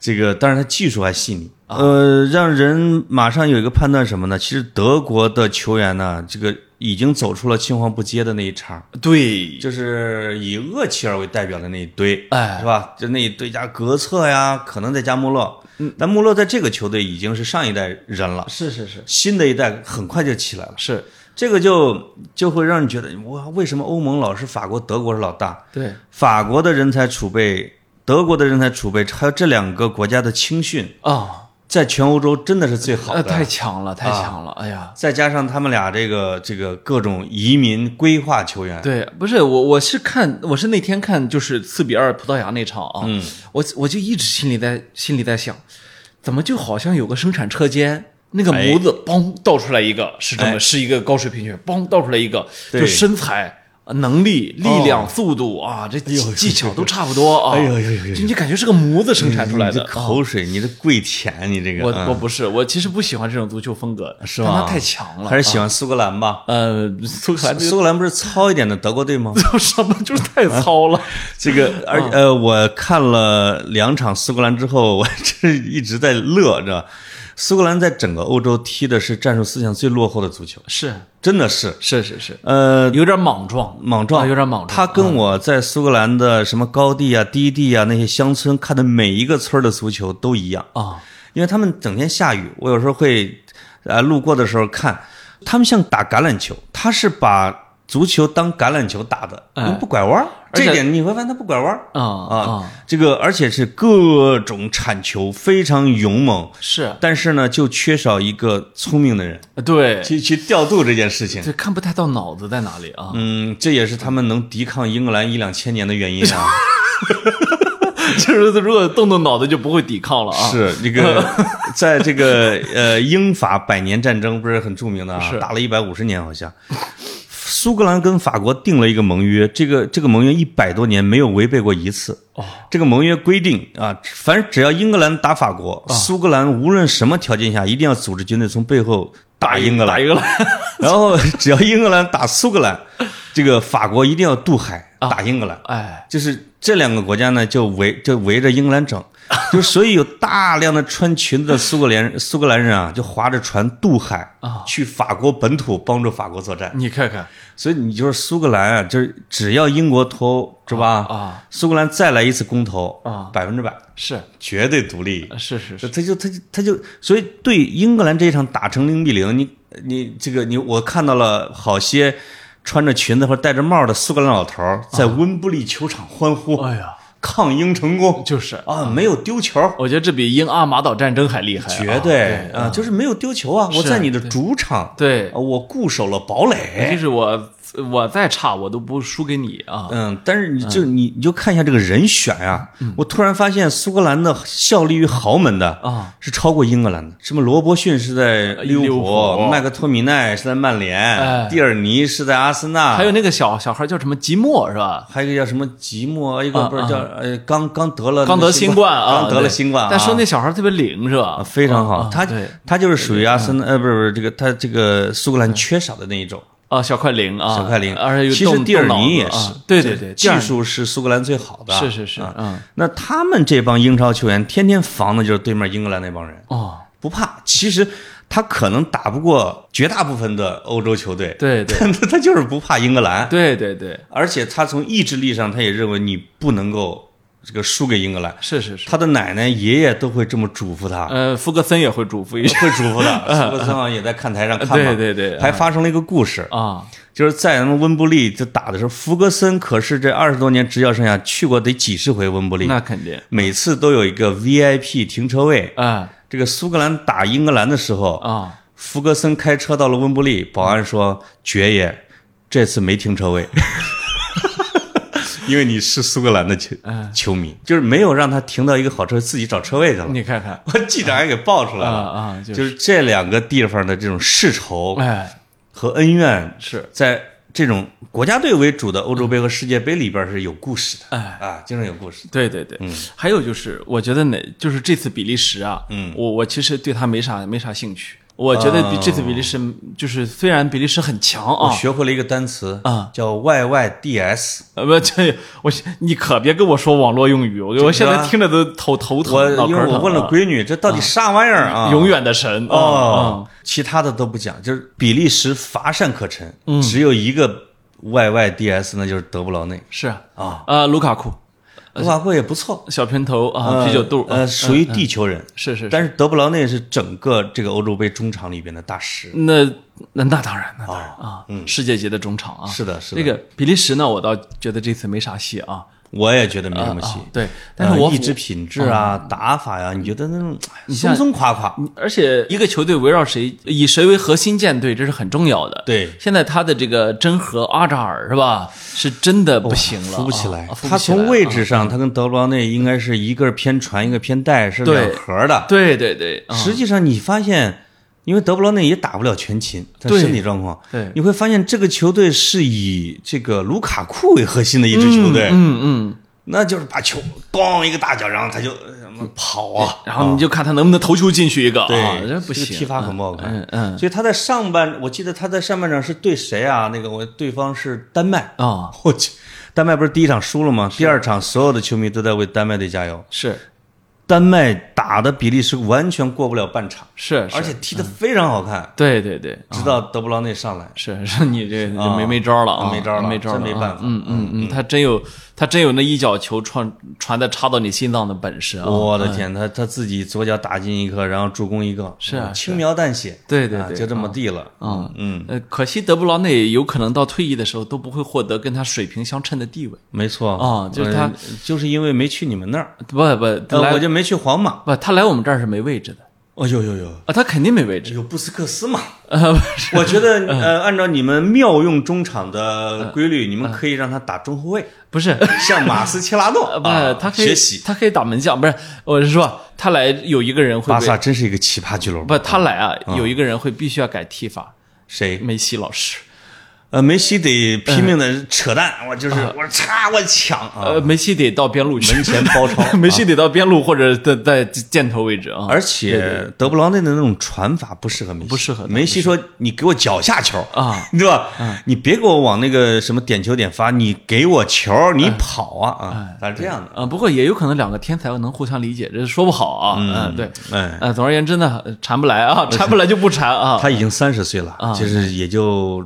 这个当然他技术还细腻，呃，让人马上有一个判断什么呢？其实德国的球员呢，这个已经走出了青黄不接的那一茬，对，就是以厄齐尔为代表的那一堆，哎。是吧？就那一堆加格策呀，可能再加穆勒，嗯，但穆勒在这个球队已经是上一代人了，是是是。新的一代很快就起来了，是，这个就就会让你觉得，哇，为什么欧盟老是法国、德国是老大？对，法国的人才储备，德国的人才储备，还有这两个国家的青训，啊，在全欧洲真的是最好呃，的。太强了，太强了，哎呀。再加上他们俩这个这个各种移民规划球员，对，不是我，我是看，我是那天看就是四比二葡萄牙那场啊，嗯我我就一直心里在心里在想，怎么就好像有个生产车间，那个模子嘣倒出来一个，是这么、哎是一个高水平球员，嘣倒出来一个，就身材。能力、力量、速度啊，这技技巧都差不多啊！哎呦呦呦呦就你感觉是个模子生产出来的。啊口水，你这跪舔，你这个我嗯我不是，我其实不喜欢这种足球风格，是吧他太强了。还是喜欢苏格兰吧？呃，苏格兰苏格兰不是糙一点的德国队吗？个什么就是太糙了。这个，而呃，我看了两场苏格兰之后，我这 一直在乐，知道吧？苏格兰在整个欧洲踢的是战术思想最落后的足球，是。真的是。是是是，呃，有点莽撞，莽撞，啊有点莽撞。他跟我在苏格兰的什么高地啊、低地啊那些乡村看的每一个村的足球都一样，啊，因为他们整天下雨，我有时候会呃路过的时候看，他们像打橄榄球，他是把足球当橄榄球打的，哎不拐弯儿。这一点你会发现他不拐弯儿啊啊啊，，这个而且是各种铲球，非常勇猛，是但是呢，就缺少一个聪明的人对，去去调度这件事情。这看不太到脑子在哪里啊？嗯，这也是他们能抵抗英格兰一两千年的原因啊。就是如果动动脑子就不会抵抗了啊。是 这个，在这个呃英法百年战争不是很著名的啊，是打了一百五十年好像。苏格兰跟法国定了一个盟约，这个这个盟约一百多年没有违背过一次。哦，这个盟约规定啊，凡只要英格兰打法国，苏格兰无论什么条件下一定要组织军队从背后打英格兰。打，英格兰然后只要英格兰打苏格兰，这个法国一定要渡海打英格兰。哎，就是这两个国家呢，就围就围着英格兰整，就所以有大量的穿裙子的苏格兰苏格兰人啊，就划着船渡海啊去法国本土帮助法国作战。你看看所以你就是苏格兰啊，就是只要英国脱欧是吧？啊，苏格兰再来一次公投啊百分之百是绝对独立。是是是，他就他就他就，所以对英格兰这一场打成零比零，你你这个你我看到了好些穿着裙子或者戴着帽的苏格兰老头儿在温布利球场欢呼，哎呀，抗英成功。就是。啊，没有丢球，我觉得这比英阿马岛战争还厉害啊，绝对啊，就是没有丢球啊，我在你的主场，对。啊，我固守了堡垒。就垒。是我我再差我都不输给你啊，嗯，但是你就你你就看一下这个人选啊，我突然发现苏格兰的效力于豪门的啊。是超过英格兰的。什么罗伯逊是在利物浦，麦克托米奈是在曼联，哎。蒂尔尼是在阿森纳，还有那个小小孩叫什么吉莫是吧？还有一个叫什么吉莫，一个啊不是叫呃刚刚得了刚得新冠啊，刚得了新冠啊，但说那小孩特别灵是吧？啊非常好，他他就是属于阿森呃不是不是这个他这个苏格兰缺少的那一种啊，小快灵啊，小快灵，而且其实蒂尔尼也是啊，对对对，技术是苏格兰最好的，是是是，啊。嗯。那他们这帮英超球员天天防的就是对面英格兰那帮人，哦，不怕。其实他可能打不过绝大部分的欧洲球队，对对。但 他就是不怕英格兰。对对对，而且他从意志力上，他也认为你不能够这个输给英格兰。是是是，他的奶奶、爷爷都会这么嘱咐他，呃，福格森也会嘱咐一下。会嘱咐他。福格森好像也在看台上看嘛，对对对还发生了一个故事，啊，就是在咱们温布利这打的时候，福格森可是这二十多年执教生涯去过得几十回温布利，那肯定，每次都有一个 VIP 停车位。啊。这个苏格兰打英格兰的时候，啊，福格森开车到了温布利，保安说：“爵爷，这次没停车位，因为你是苏格兰的球 嗯。球迷，就是没有让他停到一个好车，自己找车位去了。你看看。我记者还给爆出来啊了，啊，就就是这两个地方的这种世仇哎。和恩怨，是。在这种国家队为主的欧洲杯和世界杯里边是有故事的。哎。啊，经常有故事。对对对，还有就是，我觉得哪，就是这次比利时啊，嗯。我我其实对他没啥没啥兴趣。我觉得比这次比利时就是虽然比利时很强我啊，学会了一个单词啊，叫 YYDS。呃不这我你可别跟我说网络用语，我我现在听着都头头疼，我因为我问了啊闺女，这到底啥玩意儿啊？永远的神哦。啊，，其他的都不讲，就是比利时乏善可陈，嗯。只有一个 YYDS，那就是德布劳内。是啊。啊。呃卢卡库卢卡库也不错，小平头啊，啤酒肚呃，属于地球人，是是是，但是德布劳内是整个这个欧洲杯中场里边的大师。那那那当然那当然啊，世界级的中场啊，是的，是的，那个比利时呢，我倒觉得这次没啥戏啊，我也觉得没什么戏。啊。对，但是我呃意志品质啊、打法呀，你觉得那种哎松松垮垮？而且一个球队围绕谁，以谁为核心舰队，这是很重要的。对。现在他的这个真核阿扎尔是吧，是真的不行了，扶不起来。他从位啊置上，他跟德布劳内应该是一个偏传，一个偏带，是两核的。对对对，啊实际上你发现，因为德布劳内也打不了全勤，他对。身体状况，对。你会发现这个球队是以这个卢卡库为核心的一支球队，嗯嗯，那就是把球咣一个大脚，然后他就呃什么跑啊，然后你就看他能不能头球进去一个。对啊，这不行，这个踢法很不好看。嗯嗯。所以他在上半，我记得他在上半场是对谁啊？那个我对方是丹麦，啊，我去，丹麦不是第一场输了吗？第二场所有的球迷都在为丹麦队加油。是丹麦打的比利时完全过不了半场，是，而且踢得非常好看，对对对，直到德布劳内上来。是是，你这没没招了啊，没招了没招了，啊。真没办法。嗯嗯嗯，他真有他真有那一脚球传传的插到你心脏的本事啊！我的天，他他自己左脚打进一个，然后助攻一个，是啊轻描淡写，对对对啊就这么地了。啊嗯，呃，可惜德布劳内有可能到退役的时候都不会获得跟他水平相称的地位。没错啊就是他呃就是因为没去你们那儿，不不，呃我就没去皇马。不，他来我们这儿是没位置的哦有有有，啊，他肯定没位置。有布斯克斯嘛？我觉得呃，按照你们妙用中场的规律，你们可以让他打中后卫，不是，像马斯切拉诺 呃他可以学习。他可以打门将，不是，我是说他来有一个人会巴萨真是一个奇葩俱乐部。不，他来啊，有一个人会必须要改踢法，谁？梅西老师。呃，梅西得拼命的扯淡，我就是我插我抢啊，呃，梅西得到边路去，门前包抄。梅西得到边路或者在在箭头位置啊。而且德布劳内的那种传法不适合梅西，不适合梅西说：“你给我脚下球啊，对吧？你别给我往那个什么点球点发，你给我球，你跑啊啊！他是这样的。啊，不过也有可能两个天才能互相理解，这说不好啊。嗯，对，哎，呃，总而言之呢，缠不来啊，缠不来就不缠啊。他已经三十岁了，其实也就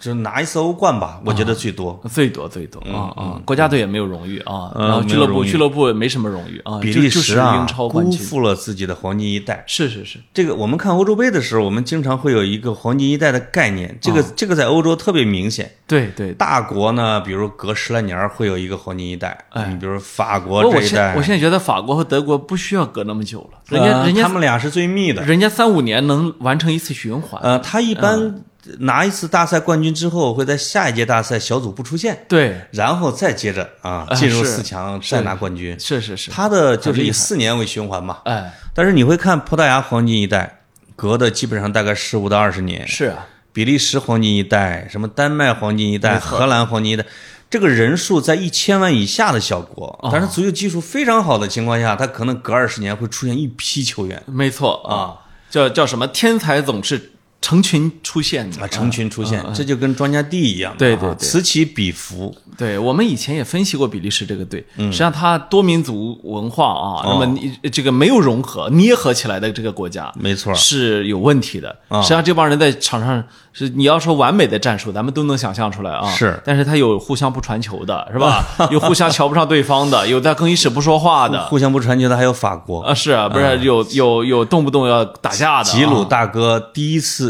就拿一次欧冠吧，我觉得最多。最多最多啊啊！国家队也没有荣誉啊，俱乐部俱乐部也没什么荣誉啊，比利时啊辜。负了自己的黄金一代。是是是，这个我们看欧洲杯的时候，我们经常会有一个黄金一代的概念，这啊个这个在欧洲特别明显。对对。大国呢，比如隔十来年会有一个黄金一代，哎你比如法国这一代，现我现在觉得法国和德国不需要隔那么久了，人家呃人家他们俩是最密的。人家三五年能完成一次循环。呃，他一嗯般拿一次大赛冠军之后，会在下一届大赛小组不出现，对，然后再接着啊啊进入四强再拿冠军。是是是，他的就是以四年为循环嘛。哎，但是你会看葡萄牙黄金一代，隔的基本上大概十五到二十年。是啊，比利时黄金一代，什么丹麦黄金一代、荷兰黄金一代，这个人数在一千万以下的小国，哦。但是足球技术非常好的情况下，他可能隔二十年会出现一批球员。没错。啊，叫叫什么？天才总是成群出现啊，成群出现，这就跟庄稼地一样啊，对对对此起彼伏。对我们以前也分析过比利时这个队，嗯实际上它多民族文化啊，那么你这个没有融合、捏合起来的这个国家，没错是有问题的。啊实际上这帮人在场上是你要说完美的战术，咱们都能想象出来啊。是但是他有互相不传球的，是吧？有互相瞧不上对方的，有在更衣室不说话的。互相不传球的还有法国，啊，是啊，不是有有有动不动要打架的啊。吉鲁大哥第一次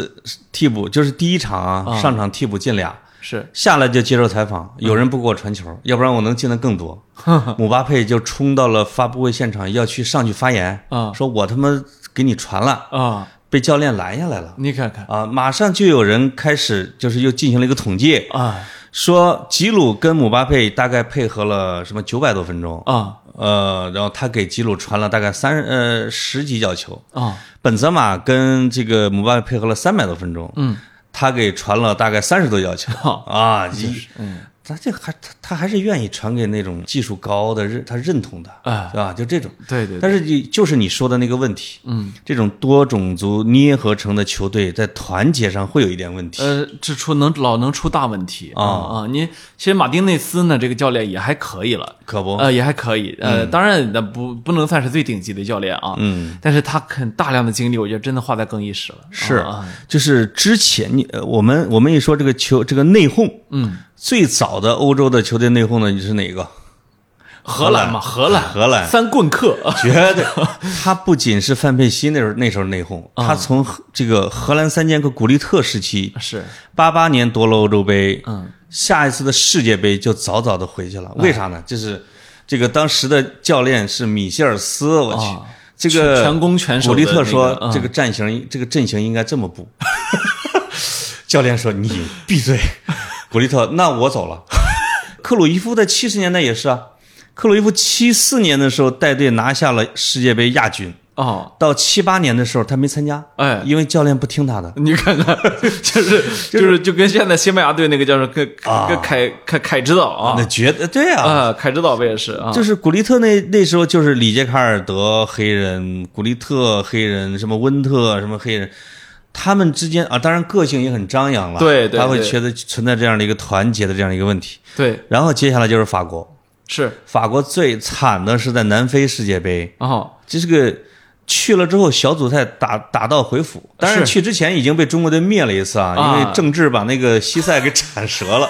替补就是第一场啊，上场替补进俩，是。下来就接受采访，有人不给我传球，要不然我能进的更多。姆巴佩就冲到了发布会现场，要去上去发言，啊。说我他妈给你传了，啊，被教练拦下来了。你看看。啊，马上就有人开始就是又进行了一个统计，啊。说吉鲁跟姆巴佩大概配合了什么九百多分钟，啊呃，然后他给吉鲁传了大概三呃十几脚球，啊本泽马跟这个姆巴佩配合了三百多分钟，嗯，他给传了大概三十多脚球。好啊，一嗯他这还他他还是愿意传给那种技术高的认他认同的，啊对吧？就这种，对对对但是你就是你说的那个问题，嗯这种多种族捏合成的球队在团结上会有一点问题。呃，这出能老能出大问题啊啊！你其实马丁内斯呢，这个教练也还可以了，可不，呃，也还可以。呃，当然那不不能算是最顶级的教练啊，嗯，但是他肯大量的精力，我觉得真的花在更衣室了。是啊，就是之前你呃我们我们一说这个球这个内讧，嗯，最早的欧洲的球队内讧呢，你是哪个？荷兰嘛，荷兰，荷兰。三棍客，绝对，他不仅是范佩西那时候那时候内讧，他从这个荷兰三剑客古利特时期，是，八八年夺了欧洲杯，嗯，下一次的世界杯就早早的回去了。为啥呢？就是这个当时的教练是米歇尔斯，我去啊，这个全攻全守古利特说嗯。这个战型这个阵型应该这么布，教练说你闭嘴，古利特，那我走了。克鲁伊夫在七十年代也是啊，克鲁伊夫七四年的时候带队拿下了世界杯亚军，哦，到七八年的时候他没参加，哎。因为教练不听他的。你看看，就是就是就跟现在西班牙队那个叫什么，跟跟凯凯凯指导啊。那绝对啊，啊，凯指导不也是啊？就是古利特那那时候就是里杰卡尔德黑人，古利特黑人，什么温特什么黑人，他们之间啊，当然个性也很张扬了，对他会觉得存在这样的一个团结的这样一个问题。对，然后接下来就是法国，是。法国最惨的是在南非世界杯，哦，这是个去了之后小组赛打打道回府，当然是去之前已经被中国队灭了一次啊，啊。因为郑智把那个西塞给铲折了。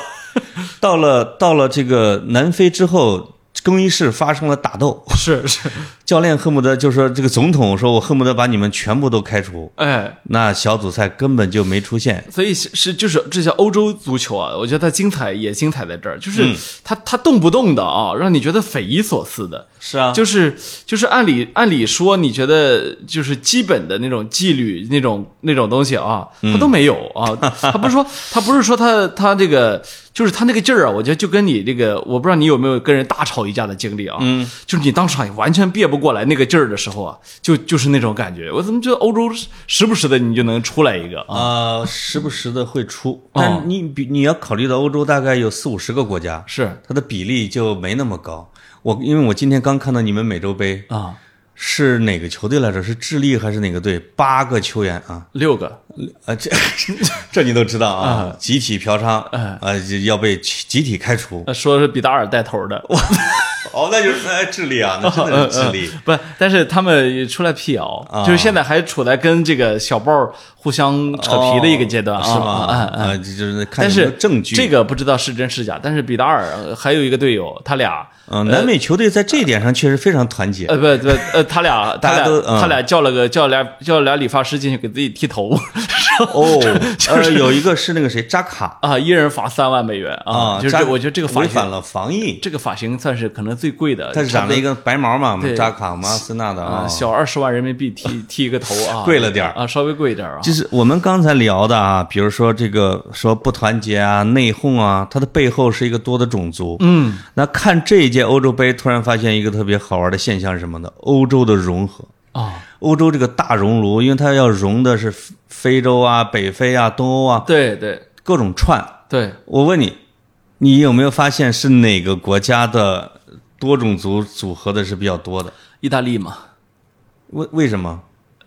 到了到了这个南非之后，更衣室发生了打斗，是是，教练恨不得就说这个总统说我恨不得把你们全部都开除，哎，那小组赛根本就没出现。所以是是就是这些欧洲足球啊，我觉得它精彩也精彩在这儿，就是嗯。它它动不动的啊，让你觉得匪夷所思的，是啊。就是就是按理按理说，你觉得就是基本的那种纪律那种那种东西啊，嗯。他都没有啊。他不是说他不是说他他这个就是他那个劲儿啊，我觉得就跟你这个，我不知道你有没有跟人大吵一架的经历啊。嗯，就是你当场完全憋不过来那个劲儿的时候啊，就就是那种感觉。我怎么觉得欧洲时不时的你就能出来一个啊？呃，时不时的会出，哦但你比你要考虑到欧洲大概有四五十个国家，是它的比例就没那么高。我因为我今天刚看到你们美洲杯啊，是哪个球队来着？是智利还是哪个队？八个球员啊，六个啊这 这你都知道啊，集体嫖娼，哎啊要被集体开除。呃说是比达尔带头的。哦，那就是那智利啊，那真的是智利。不，但是他们出来辟谣，啊就是现在还处在跟这个小报互相扯皮的一个阶段，啊是吗？啊，就是看有没但是证据。这个不知道是真是假，但是比达尔呃还有一个队友，他俩嗯，南美球队在这一点上确实非常团结。呃不不呃他俩 他俩他俩叫了个叫俩叫俩理发师进去给自己剃头哦，呃，有一个是那个谁扎卡啊，一人罚三万美元啊，就是我觉得这个违反了防疫，这个发型算是可能最贵的，他是染了一个白毛嘛，对扎卡马斯纳的啊啊。小二十万人民币剃剃一个头啊，贵了点儿啊，稍微贵一点啊，就是我们刚才聊的啊，比如说这个说不团结啊、内讧啊，它的背后是一个多的种族。嗯那看这一届欧洲杯，突然发现一个特别好玩的现象是什么呢？欧洲的融合。啊，欧洲这个大熔炉，因为它要融的是非洲啊、北非啊、东欧啊，对对各种串。对，我问你，你有没有发现是哪个国家的多种族组合的是比较多的？意大利嘛，为为什么？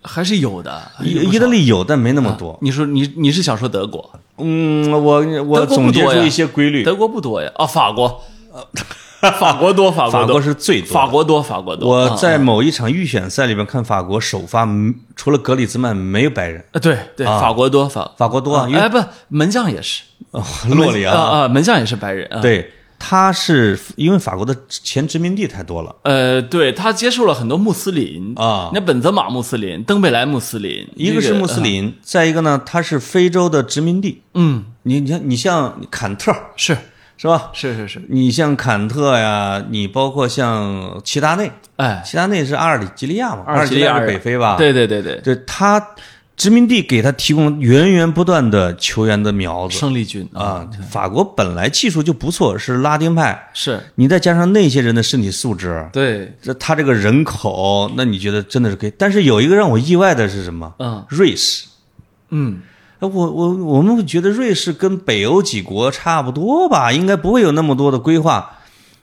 还是有的。意意大利有，但没那么多。你说你你是想说德国？嗯，我我总结出一些规律。德国不多呀，啊，法国，法国多，法国多法国是最多的法国多，法国多。啊我在某一场预选赛里边看法国首发，嗯除了格里兹曼没有白人，啊，对对，法国多，法法国多啊，哎不，门将也是，洛里啊啊，啊，门将也是白人。啊，对，他是因为法国的前殖民地太多了。呃，对他接触了很多穆斯林啊。那本泽马穆斯林、登贝莱穆斯林，一个是穆斯这林，再一个呢，他是非洲的殖民地。嗯，你你像你像坎特是。是吧？是是是，你像坎特呀，你包括像齐达内，哎，齐达内是阿尔及利亚嘛？阿尔及利亚阿尔及利亚是北非吧？，对对对对，对他殖民地给他提供源源不断的球员的苗子胜利军啊。法国本来技术就不错，是拉丁派，是你再加上那些人的身体素质，对，这他这个人口，那你觉得真的是可以？但是有一个让我意外的是什么？嗯瑞士。嗯，呃我我我们会觉得瑞士跟北欧几国差不多吧，应该不会有那么多的规划。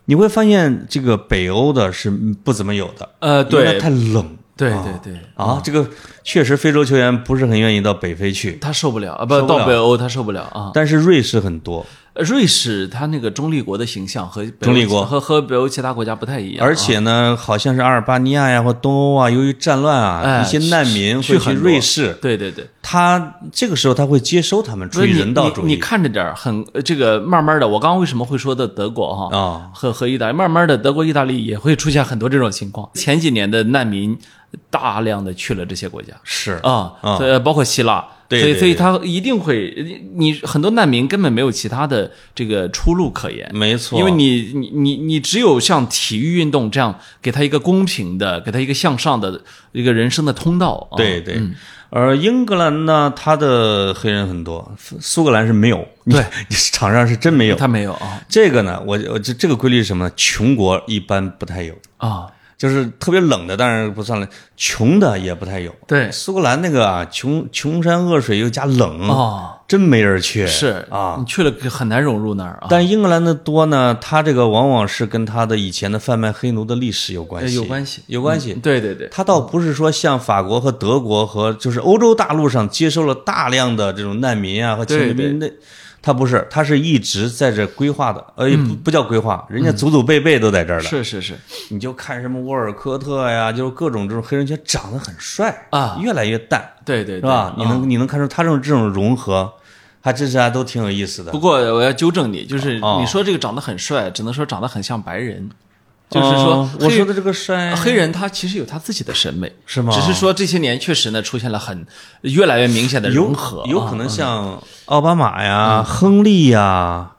你会发现这个北欧的是不怎么有的，呃，对太冷对对对，啊。这个确实非洲球员不是很愿意到北非去，他受不了啊，不到北欧他受不了啊。但是瑞士很多，呃瑞士他那个中立国的形象和中立国和和北欧其他国家不太一样啊，而且呢，好像是阿尔巴尼亚呀或东欧啊，由于战乱啊，哎一些难民会去瑞士，对对对，他这个时候他会接收他们，出于人道主义你你看着点儿很呃这个慢慢的，我刚刚为什么会说的德国哈啊。和和意大利，慢慢的德国、意大利也会出现很多这种情况。前几年的难民大量的去了这些国家。是啊，啊所以包括希腊。所以，对对对所以他一定会，你很多难民根本没有其他的这个出路可言，没错，因为你你你你只有像体育运动这样，给他一个公平的，给他一个向上的一个人生的通道。啊、对对，而英格兰呢，他的黑人很多，苏格兰是没有，对，场上是真没有。他没有啊。这个呢，我我这这个规律是什么呢？穷国一般不太有，啊，就是特别冷的当然不算了，穷的也不太有。对苏格兰那个啊，穷穷山恶水又加冷，哦，真没人去。是啊，你去了很难融入那儿啊。但英格兰的多呢，它这个往往是跟它的以前的贩卖黑奴的历史有关系，呃有关系有关系。对对对，它倒不是说像法国和德国和就是欧洲大陆上接收了大量的这种难民啊和侵略兵，那它不是，他是一直在这规划的，呃，不不叫规划，人家祖祖辈辈都在这儿了。是是是，你就看什么沃尔科特呀，就是各种这种黑人球员长得很帅啊。越来越淡，对对对，是吧？你啊。能你能看出他这种这种融合，还真是还都挺有意思的。不。过我要纠正你，就是哦。你说这个长得很帅，只能说长得很像白人，就是说哦我说的这个帅黑人他其实有他自己的审美，是吗只是说这些年确实呢出现了很越来越明显的融合，啊有可能像奥巴马呀、亨利呀，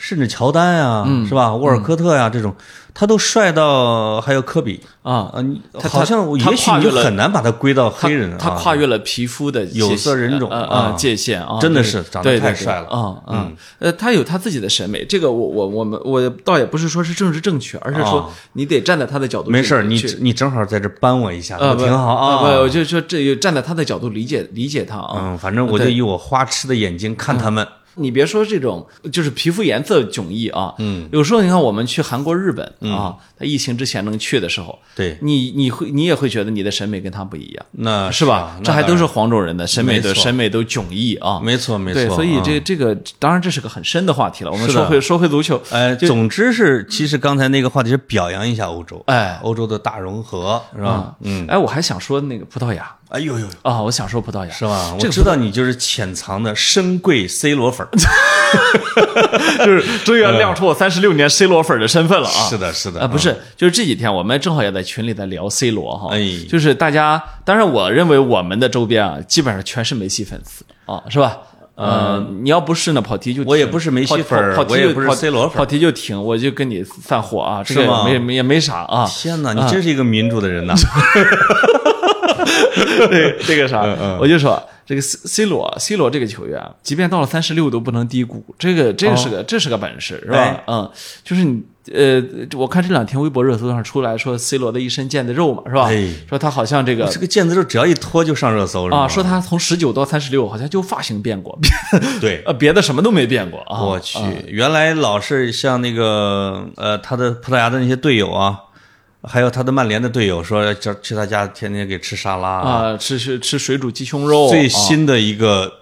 甚至乔丹呀，是吧？沃尔科特呀这种，他都帅到还有科比。啊啊，你他好像也许你就很难把他归到黑人啊，他跨越了皮肤的有色人种呃啊。呃界限啊，真的是长得太帅了啊嗯，呃，他有他自己的审美，这个我我我们我倒也不是说是政治正确，而是说啊。你得站在他的角度去，没事，你你正好在这扳我一下，挺好啊不，我啊。就说这个站在他的角度理解理解他啊。嗯，反正我就以我花痴的眼睛看他们，你别说这种，就是皮肤颜色迥异啊，嗯，有时候你看我们去韩国、日本啊，他疫情之前能去的时候，对，你你会你也会觉得你的审美跟他不一样，那是吧？那这还都是黄种人的审美的审美都迥异啊，没错没错。对，所以嗯这这个当然这是个很深的话题了。我们说回说回足球，哎，总之是，其实刚才那个话题是表扬一下欧洲，哎欧洲的大融合是吧？嗯，哎，我还想说那个葡萄牙哎呦呦，啊，我享受葡萄牙是吧？这个我知道你就是潜藏的深贵 C 罗粉儿，就是终于要亮出我三十六年 C 罗粉的身份了啊！是的，是的啊，不是，就是这几天我们正好也在群里在聊 C 罗哈，哎。就是大家，当然我认为我们的周边啊，基本上全是梅西粉丝啊，是吧？呃，你要不是呢，跑题就停我也不是梅西粉儿跑跑跑题就我也不是跑 C 罗粉儿。跑题就停，我就跟你散伙啊，这个是吗？没没也没啥啊。天哪，你真是一个民主的人呐！这这个啥嗯，我就说这个 C C 罗 C 罗这个球员啊，即便到了三十六都不能低估，这个这个是个这是个本事，是吧哎？嗯，就是你呃，我看这两天微博热搜上出来说 C 罗的一身腱子肉嘛，是吧哎？说他好像这个这个腱子肉只要一脱就上热搜是吗？啊，说他从十九到三十六好像就发型变过，对，呃，别的什么都没变过啊。我去，原来老是像那个呃，他的葡萄牙的那些队友啊，还有他的曼联的队友说叫去他家天天给吃沙拉啊，吃吃吃水煮鸡胸肉。最新的一个。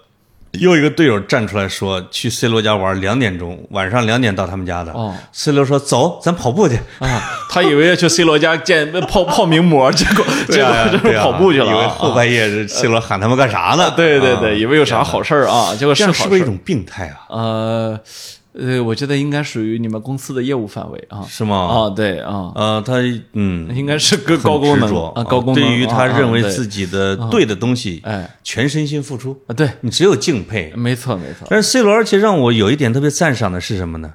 又一个队友站出来说，去 C 罗家玩，两点钟晚上两点到他们家的。哦，C 罗说走，咱跑步去啊。他以为要去 C 罗家见泡泡名模，结果结果就是跑步去了。以为后半夜 C 罗喊他们干啥呢？对对对，以为有啥好事啊，结果是是不是一种病态啊？呃。呃，我觉得应该属于你们公司的业务范围啊，是吗？啊，对啊，呃，他嗯，应该是个高功能啊，高功能。对于他认为自己的对的东西，哎，全身心付出啊，对你只有敬佩，没错没错。但是 C 罗，而且让我有一点特别赞赏的是什么呢？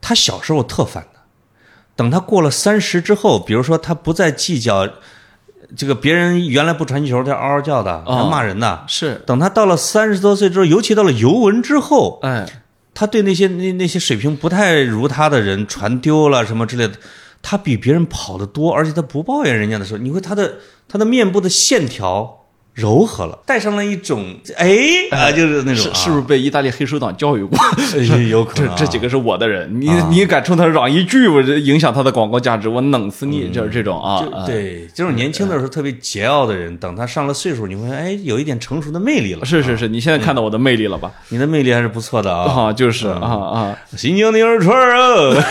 他小时候特烦的，等他过了三十之后，比如说他不再计较这个别人原来不传球，他嗷嗷叫的，他骂人的，是等他到了三十多岁之后，尤其到了尤文之后，哎。他对那些那那些水平不太如他的人传丢了什么之类的，他比别人跑得多，而且他不抱怨人家的时候，你会他的他的面部的线条。柔和了，带上了一种哎啊，就是那种是是不是被意大利黑手党教育过？有可能，这这几个是我的人，你你敢冲他嚷一句，我影响他的广告价值，我弄死你！就是这种啊，对，就是年轻的时候特别桀骜的人，等他上了岁数，你会哎，有一点成熟的魅力了。是是是，你现在看到我的魅力了吧？你的魅力还是不错的啊，就是啊啊，新疆的二串啊。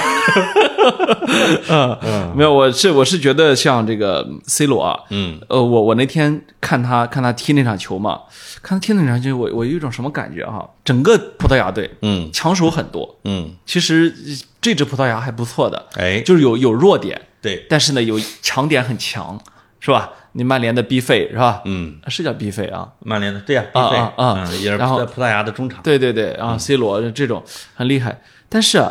嗯，没有，我是我是觉得像这个 C 罗啊，嗯，呃，我我那天看他看他踢那场球嘛，看他踢那场球，我我有一种什么感觉哈？整个葡萄牙队，嗯，强手很多，嗯，其实这支葡萄牙还不错的，哎，就是有有弱点，对，但是呢有强点很强，是吧？你曼联的 B 费是吧？嗯，是叫 B 费啊，曼联的对呀，B 费。啊，也是在葡萄牙的中场，对对对，然后 C 罗这种很厉害，但是。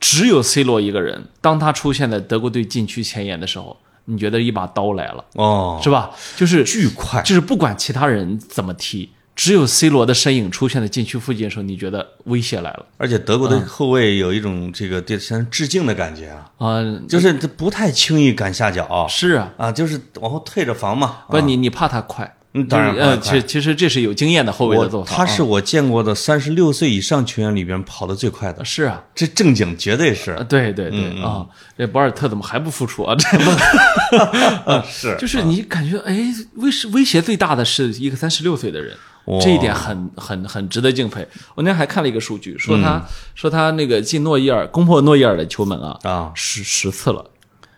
只有 C 罗一个人，当他出现在德国队禁区前沿的时候，你觉得一把刀来了哦，是吧？就是巨快，就是不管其他人怎么踢，只有 C 罗的身影出现在禁区附近的时候，你觉得威胁来了。而且德国的后卫有一种这个对像致敬的感觉啊，啊，就是不太轻易敢下脚，是啊，啊，就是往后退着防嘛。不，你你怕他快。嗯，当然，呃，其其实这是有经验的后卫的做法。他是我见过的三十六岁以上球员里边跑得最快的。是啊，这正经绝对是。对对对啊，这博尔特怎么还不复出啊？这 是，就是你感觉哎，威是威胁最大的是一个三十六岁的人，这一点很很很值得敬佩。我那天还看了一个数据，说他说他那个进诺伊尔攻破诺伊尔的球门啊啊十十次了，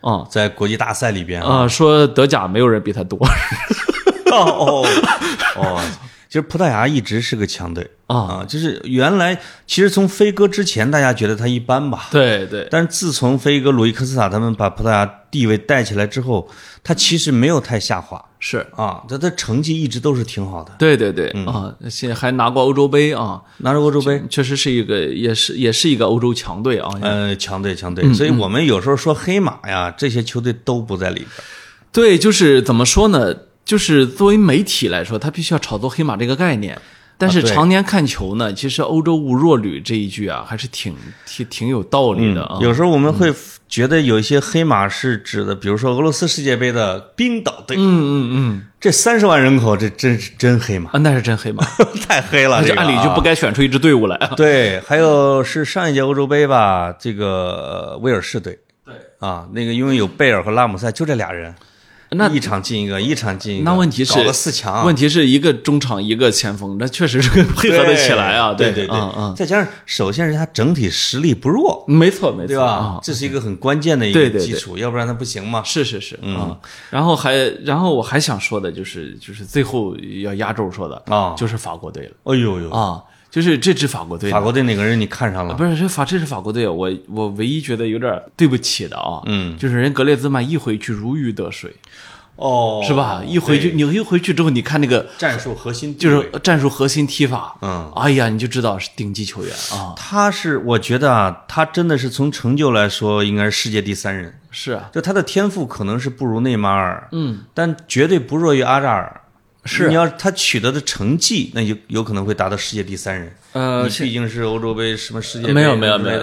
啊，在国际大赛里边啊，说德甲没有人比他多。哦 哦，其实葡萄牙一直是个强队啊，就是原来其实从飞哥之前，大家觉得他一般吧？对对。但是自从飞哥、鲁伊克斯塔他们把葡萄牙地位带起来之后，他其实没有太下滑。是啊，他的成绩一直都是挺好的。对对对啊，现在还拿过欧洲杯啊，拿着欧洲杯，确实是一个，也是也是一个欧洲强队啊。呃，强队强队，所以我们有时候说黑马呀，这些球队都不在里边。对，就是怎么说呢？就是作为媒体来说，他必须要炒作黑马这个概念。但是常年看球呢，其实“欧洲无弱旅”这一句啊，还是挺 挺挺有道理的啊。有时候我们会觉得有一些黑马是指的，比如说俄罗斯世界杯的冰岛队。嗯嗯嗯，这三十万人口，这真是真黑马啊！那是真黑马，太黑了。这按理就不该选出一支队伍来啊。对，还有是上一届欧洲杯吧，这个威尔士队。对啊，那个因为有贝尔和拉姆塞，就这俩人。那一场进一个，一场进一个。那问题是搞了四强，问题是一个中场一个前锋，那确实是配合得起来啊。对对对，再加上首先是他整体实力不弱，没错没错，对吧？这是一个很关键的一个基础，要不然他不行嘛。是是是，嗯。然后还然后我还想说的就是，就是最后要压轴说的啊，就是法国队了。哎呦呦啊！就是这支法国队，法国队哪个人你看上了？不是这法，这是法国队，我我唯一觉得有点对不起的啊，嗯，就是人格列兹曼一回去如鱼得水。哦，是吧？一回去，你一回去之后，你看那个战术核心，就是战术核心踢法，嗯，哎呀，你就知道是顶级球员啊。他是，我觉得啊，他真的是从成就来说，应该是世界第三人。是啊，就他的天赋可能是不如内马尔，嗯，但绝对不弱于阿扎尔。是你要他取得的成绩，那有有可能会达到世界第三人。呃，你毕竟是欧洲杯什么世界杯没有没有没有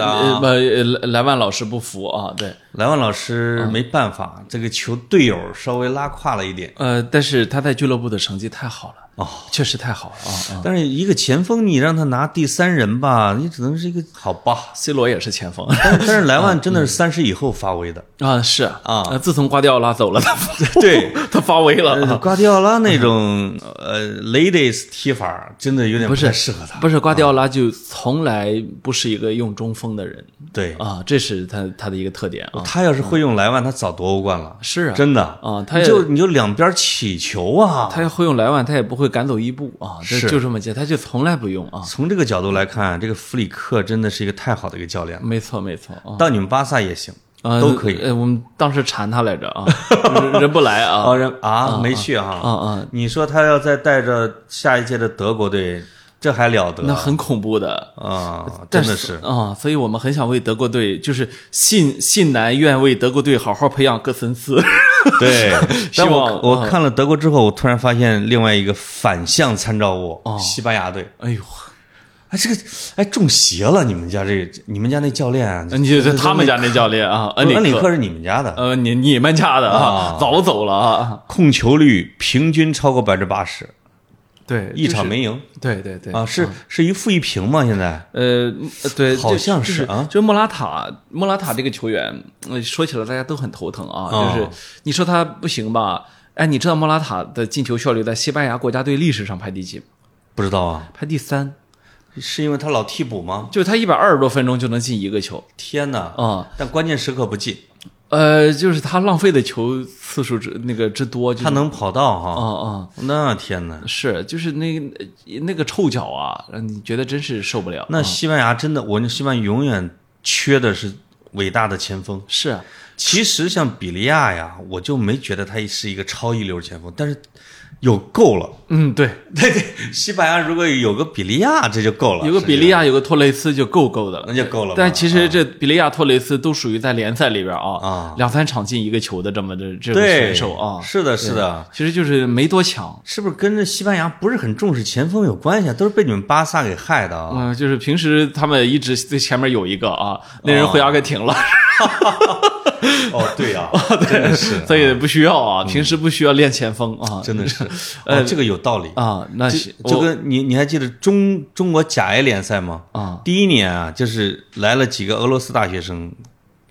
莱万老师不服啊，对，莱万老师没办法，这个球队友稍微拉胯了一点。呃，但是他在俱乐部的成绩太好了。哦，确实太好了啊啊但是一个前锋，你让他拿第三人吧，你只能是一个好吧。！C 罗也是前锋但但是莱万 真的是三十以后发威的，啊，是啊呃自从瓜迪奥拉走了，他 对，他发威了呃啊。瓜迪奥拉那种呃 ladies 踢法真的有点不是太适合他。不是瓜迪奥拉就从来不是一个用中锋的人对，啊，这是他他的一个特点啊。他要是会用莱万，他早夺欧冠了。是啊，真的啊他就你就两边起球啊。他要会用莱万，他也不会赶走伊布啊，这是就这么简单，他就从来不用啊。从这个角度来看，这个弗里克真的是一个太好的一个教练了。没错没错啊。到你们巴萨也行，啊，都可以呃，我们当时缠他来着啊，人人不来啊。哦，人啊没去啊哈。啊，你说他要再带着下一届的德国队，这还了得？那很恐怖的。啊，真的是。啊，所以我们很想为德国队，就是信信男愿为德国队好好培养戈森斯。对，希但我我看了德国之后，我突然发现另外一个反向参照物，西班牙队。哎呦，哎，这个哎中邪了！你们家这你们家那教练啊，你这他们家那教练啊，恩里克是你们家的，呃，你你们家的啊啊，早走了啊。控球率平均超过百分之八十，对，一场没赢对对对啊，是是一负一平吗？现在呃，呃对，好像是啊就莫拉塔，莫拉塔这个球员，呃说起来大家都很头疼啊。哦就是你说他不行吧？哎，你知道莫拉塔的进球效率在西班牙国家队历史上排第几吗？不知道啊，排第三，是因为他老替补吗？就是他一百二十多分钟就能进一个球天哪！啊。但关键时刻不进，呃，就是他浪费的球次数之那个之多，就是他能跑道啊哈。啊。那天呐！是，就是那个那个臭脚啊，让你觉得真是受不了。啊那西班牙真的，我那西班牙永远缺的是伟大的前锋。是啊其实像比利亚呀，我就没觉得他是一个超一流前锋，但是有够了。嗯，对，对对，西班牙如果有个比利亚，这就够了。有个比利亚，有个托雷斯就够够的了那。就够了。但其实这比利亚、托雷斯都属于在联赛里边啊，啊两三场进一个球的这么的这种选手啊，是的，是的，其实就是没多强。是不是跟着西班牙不是很重视前锋有关系啊？都是被你们巴萨给害的啊！嗯、就是平时他们一直最前面有一个啊，那人回家给停了，哦，对 呀，真的是，所以不需要啊，平时不需要练前锋啊，真的是，呃，这个有道理。啊，那就行就跟你你还记得中中国甲 A 联赛吗？啊第一年啊，就是来了几个俄罗斯大学生，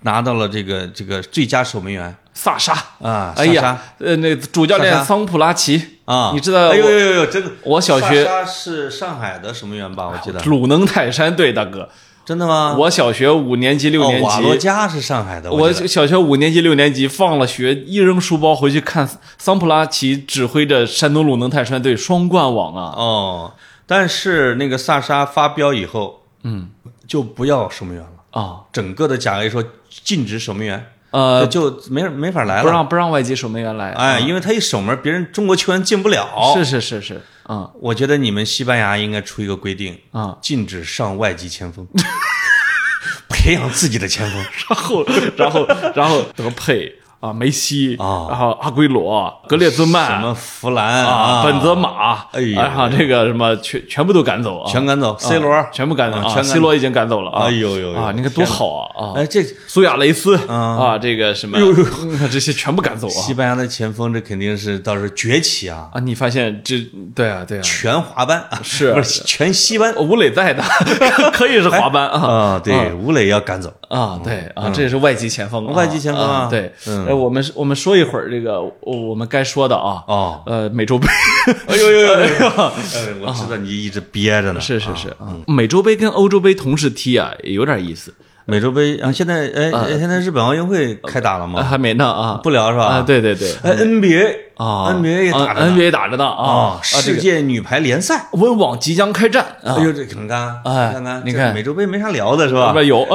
拿到了这个这个最佳守门员萨沙。啊，哎呀呃，那主教练桑普拉奇啊，你知道哎呦呦呦呦，真的，我小学是上海的守门员吧？我记得，鲁能泰山队大哥，真的吗？我小学五年级、六哦年瓦洛级，加是上海的，我小学五年级、六年级放了学，一扔书包回去看桑普拉奇指挥着山东鲁能泰山队双冠王啊！哦，但是那个萨沙发飙以后，嗯，就不要守门员了，啊，整个的甲 A 说禁止守门员，呃，就就没没法来了。不让不让外籍守门员来，哎，因为他一守门，别人中国球员进不了。是是是是，啊。我觉得你们西班牙应该出一个规定，啊，禁止上外籍前锋，培养自己的前锋。然后然后然后德佩啊，梅西啊然后阿圭罗、格列兹曼什么弗兰啊，本泽马，哎呀然后这个什么全全部都赶走啊，全赶走啊，C 罗全部赶走全，C 罗已经赶走了啊，哎呦呦呦啊，你看多好啊啊！哎，这苏亚雷斯啊啊，这个什么，嗯这些全部赶走啊西班牙的前锋，这肯定是到时候崛起啊，啊！你发现这对啊对啊，全华班是全西班吴磊在的，可以是华班啊啊？对，吴磊要赶走。啊，对啊，这也是外籍前锋啊，外籍前锋啊啊，对，嗯。呃，我们我们说一会儿这个我我们该说的啊，哦，呃，美洲杯，哎呦呦 呦！哎，我知道你一直憋着呢。是是是啊，美洲杯跟欧洲杯同时踢啊，也有点意思，美洲杯啊，现在哎，现在日本奥运会开打了啊吗？还没呢啊，不聊是吧？啊，。对对对，哎，NBA 啊。NBA 也打着呢。n b a 打着呢啊。世界女排联赛。温网即将开战。啊。哎，呦，这看看，哎看看，你看。美洲杯没啥聊的是吧？那？边有。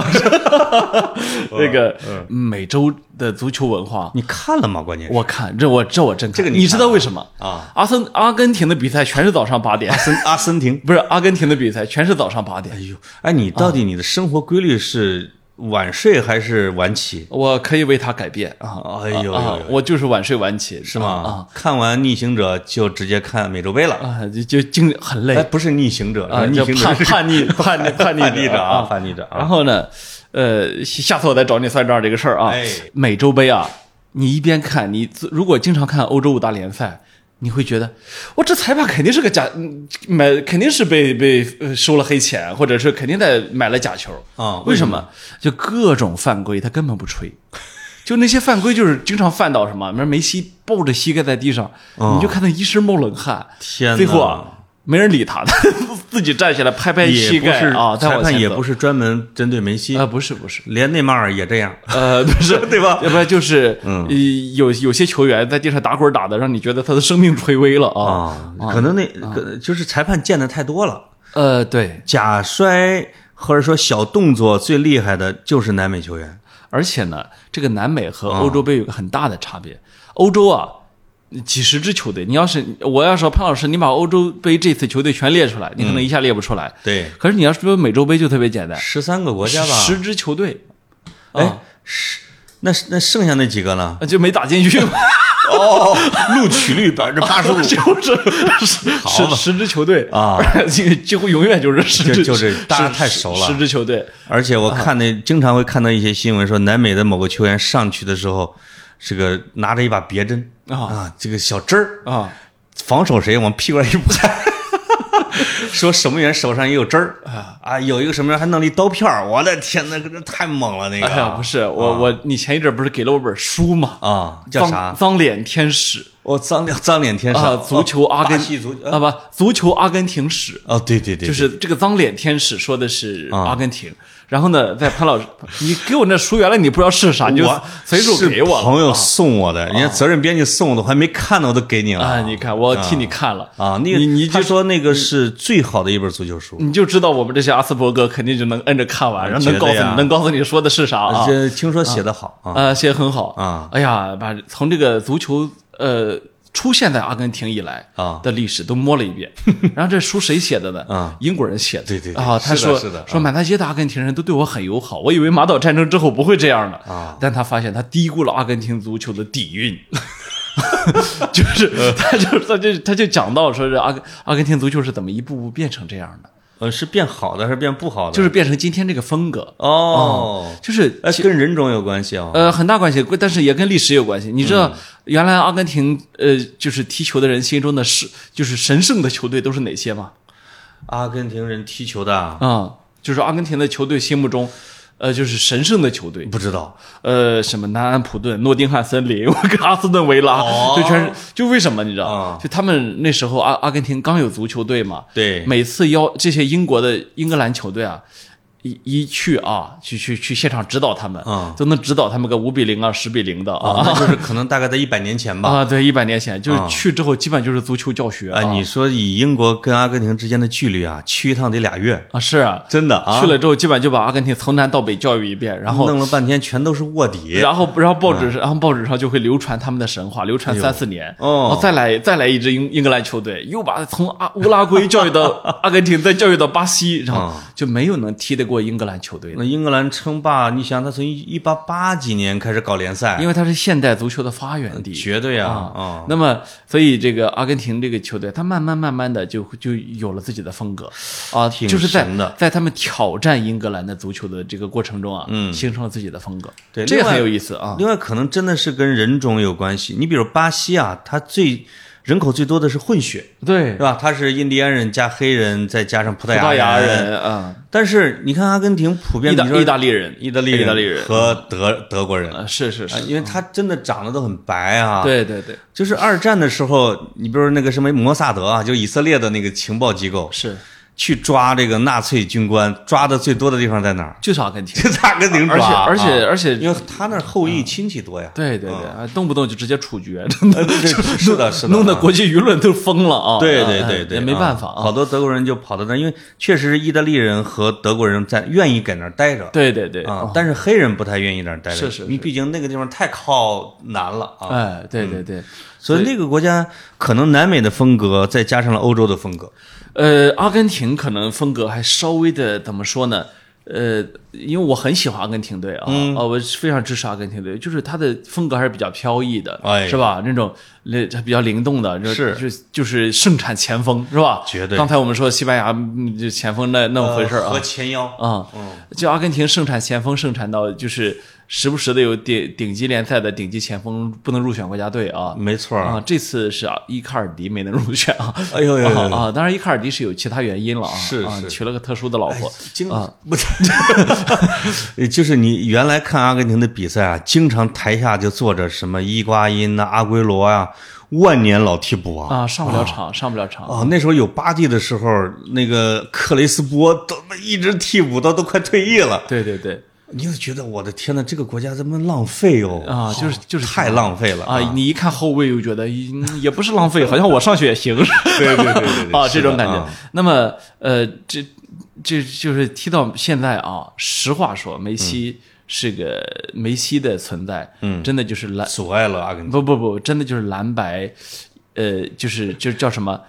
那个美洲的足球文化，你看了吗？关键是我看这我这我真看这个你你知道为什么？啊，阿森阿根廷的比赛全是早上八点，阿森阿森廷。不是阿根廷的比赛全是早上八点哎。呦，哎，你到底你的生活规律是晚睡还是晚起？我可以为他改变啊！哎呦我就是晚睡晚起，是吗？啊看完逆行者就直接看美洲杯了。啊，就就经很累哎，不是逆行者，啊，逆行者叛叛逆 叛逆叛逆叛逆者啊，啊！叛逆者啊。然后呢，呃，下次我再找你算账这个事儿啊哎。美洲杯啊，你一边看，你如果经常看欧洲五大联赛，你会觉得，我这裁判肯定是个假，嗯买肯定是被被呃收了黑钱，或者是肯定在买了假球啊为什么？就各种犯规，他根本不吹。就那些犯规，就是经常犯到什么？那梅西抱着膝盖在地上，你就看他一身冒冷汗。天最后啊，没人理他，他 自己站起来拍拍膝盖啊，再裁往前走判也不是专门针对梅西。啊，，不是不是，连内马尔也这样。呃，不是。对吧？要不然就是，有有些球员在地上打滚打的，让你觉得他的生命垂危了啊。啊，可能那可就是裁判见的太多了，呃，对，假摔或者说小动作最厉害的就是南美球员。而且呢，这个南美和欧洲杯有个很大的差别。欧洲啊，几十支球队，你要是我要说潘老师，你把欧洲杯这次球队全列出来，你可能一下列不出来。对，可是你要说美洲杯就特别简单，十三个国家吧？十支球队，哎。十，那那剩下那几个呢？就没打进去嘛。哦，录取率百分之八十五，就是十十十支球队。啊，几几乎永远就是十就是大家太熟了。十支球队。而且我看那经常会看到一些新闻说，南美的某个球员上去的时候，这个拿着一把别针啊啊，这个小针儿啊，防守谁往屁股上一拍。说守门员手上也有针儿啊啊，有一个守门员还弄了一刀片儿我的天，那个太猛了，那个、哎呀，不是我我，你前一阵不是给了我本书吗？啊，叫啥？脏脸天使我脏脸脏脸天使啊，足球阿根廷足啊不，足球阿根廷史，哦，对对对，就是这个脏脸天使说的是啊阿根廷。然后呢，在潘老师，你给我那书，原来你不知道是啥，你就随手给我了是朋友送我的，人家责任编辑送的，我还没看呢，我都给你了啊！你看，我替你看了啊，那个你你就说那个是最好的一本足球书，你就知道我们这些阿斯伯格肯定就能摁着看完，然后能告诉你能告诉你说的是啥啊？这听说写的好啊，呃，写得很好啊。哎呀，把从这个足球呃出现在阿根廷以来啊的历史都摸了一遍。然后这书谁写的呢？啊，英国人写的。对对对啊，他说是的啊说满大街的阿根廷人都对我很友好，我以为马岛战争之后不会这样的啊，但他发现他低估了阿根廷足球的底蕴。就是，呃他就他就他就讲到说，是阿根阿根廷足球是怎么一步步变成这样的，呃，是变好的还是变不好的？就是变成今天这个风格，哦，就是哎，跟人种有关系啊。呃，很大关系，但是也跟历史有关系。你知嗯道，原来阿根廷呃，就是踢球的人心中的是就是神圣的球队都是哪些吗？阿根廷人踢球的啊啊、就是阿根廷的球队心目中，呃，就是神圣的球队。不知道。呃，什么南安普顿、诺丁汉森林、跟 阿斯顿维拉，哦。就全是就为什么你知道？啊。就他们那时候阿阿根廷刚有足球队嘛，对。每次邀这些英国的英格兰球队啊，一一去啊，去去去现场指导他们，啊。都能指导他们个五比零啊、十比零的啊，那就是可能大概在一百年前吧。啊，对，一百年前就是啊。去之后，基本就是足球教学啊，你说以英国跟阿根廷之间的距离啊，去一趟得俩月，啊是啊，真的啊，去了之后，基本就把阿根廷从南到北教育一遍，然后弄了半天全都是卧底。然后然后报纸上，然后报纸上就会流传他们的神话，流传三四年，哦。再来再来一支英英格兰球队，又把从阿乌拉圭教育到阿根廷，再教育到巴西，然后啊。就没有能踢得过英格兰球队的，那英格兰称霸，你想他从一八八几年开始搞联赛，因为它是现代足球的发源地。绝对啊啊。啊，那么，所以这个阿根廷这个球队，他慢慢慢慢的就就有了自己的风格。啊，挺就是在在他们挑战英格兰的足球的这个过程中啊，嗯。形成了自己的风格，对这个很有意思啊。另外可能真的是跟人种有关系。你比如巴西啊，他最人口最多的是混血，对。是，吧？他是印第安人加黑人，再加上葡萄牙人。人啊，但是你看阿根廷普遍意大意大利人，意大利人和德德国人，啊，是是是，因为他真的长得都很白啊。，对对对，就是二战的时候，你比如说那个什么摩萨德啊，就以色列的那个情报机构，是去抓这个纳粹军官，抓的最多的地方在哪儿？就是阿根廷，就根廷抓，而且而且啊而且因为他那儿后裔亲戚多呀。对对对，啊动不动就直接处决，是的，是的，弄得啊国际舆论都疯了啊！对对对对，也没办法啊好啊。多德国人就跑到那，因为确实是意大利人和德国人在愿意在那儿待着。对对对，啊哦，但是黑人不太愿意在那儿待着，是是是你毕竟那个地方太靠南了啊。哎，对对对，所以那个国家可能南美的风格，再加上了欧洲的风格。呃，阿根廷可能风格还稍微的怎么说呢？呃，因为我很喜欢阿根廷队啊，嗯。啊，我非常支持阿根廷队，就是他的风格还是比较飘逸的，哎是吧？那种那比较灵动的，就是。就就是盛产前锋，是吧？绝对。刚才我们说西班牙嗯就前锋那那么回事儿啊。和，前腰，啊，就阿根廷盛产前锋，盛产到就是时不时的有顶顶级联赛的顶级前锋不能入选国家队啊。没错儿啊，这次是啊，伊卡尔迪没能入选啊。哎呦呦啊啊！当然，伊卡尔迪是有其他原因了啊，啊是是娶了个特殊的老婆。经啊不是，就是你原来看阿根廷的比赛啊，经常台下就坐着什么伊瓜因呐、阿圭罗啊、万年老替补啊。啊，上不了场，上不了场。啊，那时候有巴蒂的时候，那个克雷斯波都一直替补到都快退役了，对对对，你就觉得我的天呐，这个国家怎么浪费哦？啊，就是就是太浪费了啊！你一看后卫又觉得嗯也不是浪费，好像我上去也行，对对对对对啊，这种感觉啊。那么呃，这这就是踢到现在啊，实话说，梅西是个梅西的存在，嗯，真的就是蓝阻碍了阿根廷。不不不，真的就是蓝白，呃，就是就是叫什么，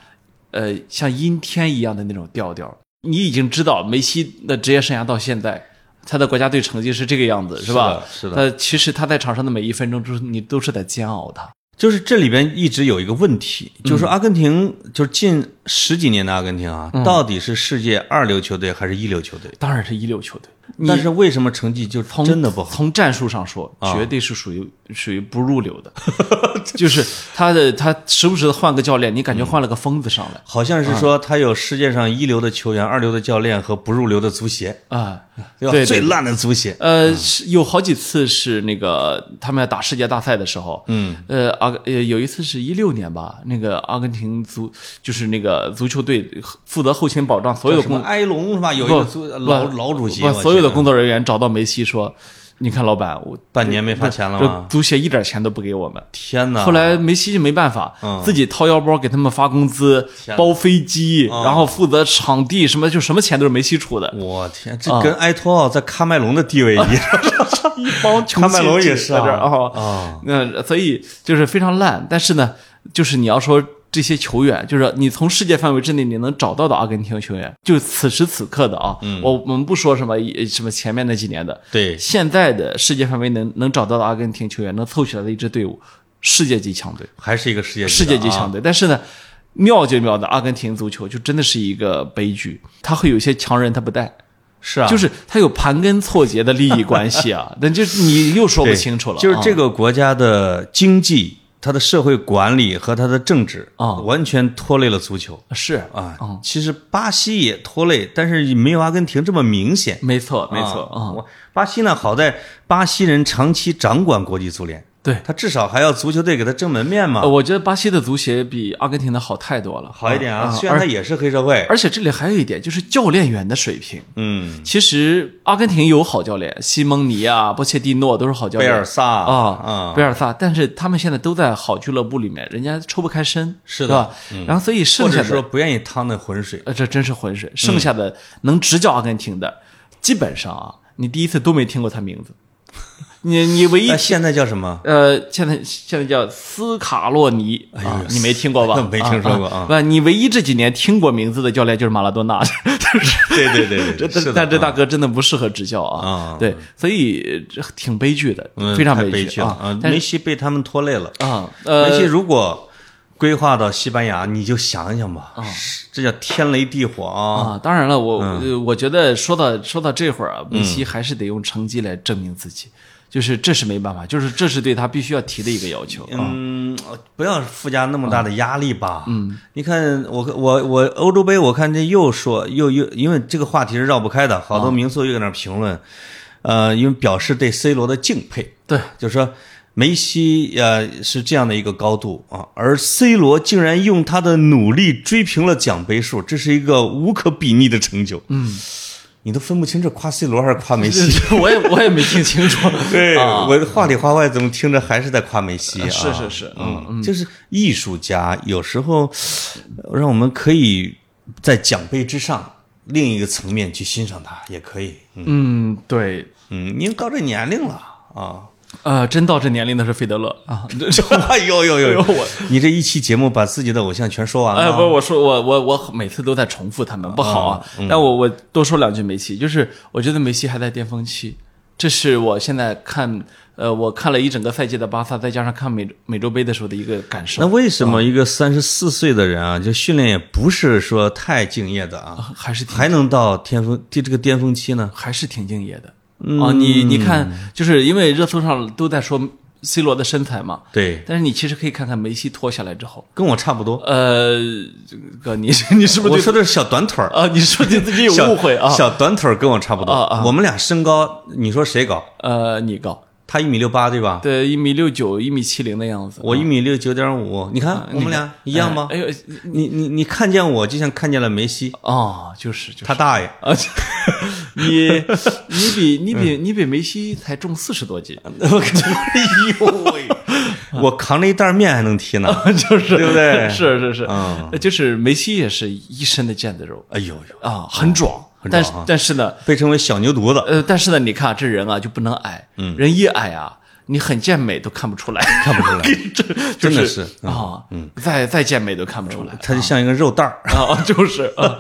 呃，像阴天一样的那种调调。你已经知道梅西的职业生涯到现在，他的国家队成绩是这个样子，是吧？是的是的呃，其实他在场上的每一分钟，就是你都是在煎熬他。就是这里边一直有一个问题，嗯就是说阿根廷，就是近十几年的阿根廷啊，到底是世界二流球队还是一流球队？当然是一流球队，但是为什么成绩就从真的不好？从战术上说，啊绝对是属于属于不入流的，就是他的他时不时的换个教练，你感觉换了个疯子上来好像是说他有世界上一流的球员、二流的教练和不入流的足协，啊。对吧？对对最烂的足协。呃，是有好几次是那个他们要打世界大赛的时候，嗯，呃，阿呃有一次是一六年吧，那个阿根廷足就是那个足球队负责后勤保障所有的工埃隆是吧？有一个足老老主席，所有的工作人员找到梅西说：“你看，老板，我半年没发钱了？足协一点钱都不给我们。”天哪！后来梅西就没办法，自己掏腰包给他们发工资、包飞机，然后负责场地，什么就什么钱都是梅西出的。我天，这跟埃托奥在喀麦隆的地位一样。一帮 喀麦隆也是啊在这儿啊啊，那所以就是非常烂。但是呢，就是你要说这些球员，就是你从世界范围之内你能找到的阿根廷球员，就此时此刻的啊，我我们不说什么什么前面那几年的，对现在的世界范围能能找到的阿根廷球员，能凑起来的一支队伍，世界级强队。还是一个世界世界级啊强队。但是呢，妙就妙的阿根廷足球就真的是一个悲剧，他会有些强人他不带，是啊，就是他有盘根错节的利益关系啊，那就是你又说不清楚了。就是这个个国家的经济、它的社会管理和他的政治啊完全拖累了足球是啊。其实巴西也拖累，但是没有阿根廷这么明显。没错没错啊，巴西呢，好在巴西人长期掌管国际足联，对。他至少还要足球队给他争门面嘛呃，我觉得巴西的足协比阿根廷的好太多了，好一点啊。啊虽然他也是黑社会，而且这里还有一点就是教练员的水平。嗯，其实阿根廷有好教练，西蒙尼啊、波切蒂诺都是好教练。贝尔萨啊啊，贝尔萨，但是他们现在都在好俱乐部里面，人家抽不开身，是的？然后所以剩下的不愿意趟那浑水。呃，这真是浑水。剩下的能执教阿根廷的，基本上啊，你第一次都没听过他名字。你你唯一现在叫什么？呃，现在现在叫斯卡洛尼啊，你没听过吧？没听说过啊不，你唯一这几年听过名字的教练就是马拉多纳，对对对但这大啊哥真的不适合执教啊啊。对，所以这挺悲剧的，嗯非常悲剧了啊！梅西被他们拖累了。啊，梅西呃，如果规划到西班牙，你就想想吧，啊这叫天雷地火啊！啊，当然了，我我觉得说到说到这会儿啊，梅西还是得用成绩来证明自己，就是这是没办法，就是这是对他必须要提的一个要求啊。嗯，不要附加那么大的压力吧。嗯，你看我我我欧洲杯，我看这又说又又，因为这个话题是绕不开的，好多名宿又在那儿评论，呃，因为表示对 C 罗的敬佩，对，就是说梅西呃是这样的一个高度啊，而 C 罗竟然用他的努力追平了奖杯数，这是一个无可比拟的成就。嗯，你都分不清这夸 C 罗还是夸梅西。我也我也没听清楚。对、啊我话里话外怎么听着还是在夸梅西啊？是是是，嗯，嗯，就是艺术家有时候呃让我们可以在奖杯之上另一个层面去欣赏他，也可以。嗯嗯，对，嗯，您到这年龄了啊。呃，真到这年龄的是费德勒啊。哎呦呦呦 呦！我你这一期节目把自己的偶像全说完了。哎，不是，我说我我我每次都在重复他们，不好啊。但我我多说两句梅西，就是我觉得梅西还在巅峰期，这是我现在看呃，我看了一整个赛季的巴萨，再加上看美美洲杯的时候的一个感受。那为什么一个三十四岁的人啊，就训练也不是说太敬业的啊，还是挺还能到巅峰这这个巅峰期呢？还是挺敬业的。啊，你你看，就是因为热搜上都在说 C 罗的身材嘛，对，但是你其实可以看看梅西脱下来之后，跟我差不多。呃，这个你你是不是对我说的是小短腿儿，啊？你是不是对自己有误会啊？小短腿儿跟我差不多。啊啊我们俩身高，你说谁高？呃，你高，他一米六八对吧？对，一米六九，一米七零的样子。我一米六九点五，你看我们俩一样吗？哎呦，你你你看见我就像看见了梅西，哦，就是就是他大爷。啊，你你比你比你比梅西才重四十多斤！哎呦喂，我扛着一袋面还能踢呢，就是对不对 是是是，嗯。就是梅西也是一身的腱子肉哎呦呦，啊，很壮，但是很壮啊但是呢，被称为小牛犊子，呃，但是呢，你看这人啊就不能矮，嗯。人一矮啊，你很健美都看不出来，看不出来，这真的是啊嗯啊，再再健美都看不出来它就像一个肉蛋儿。啊，就是啊，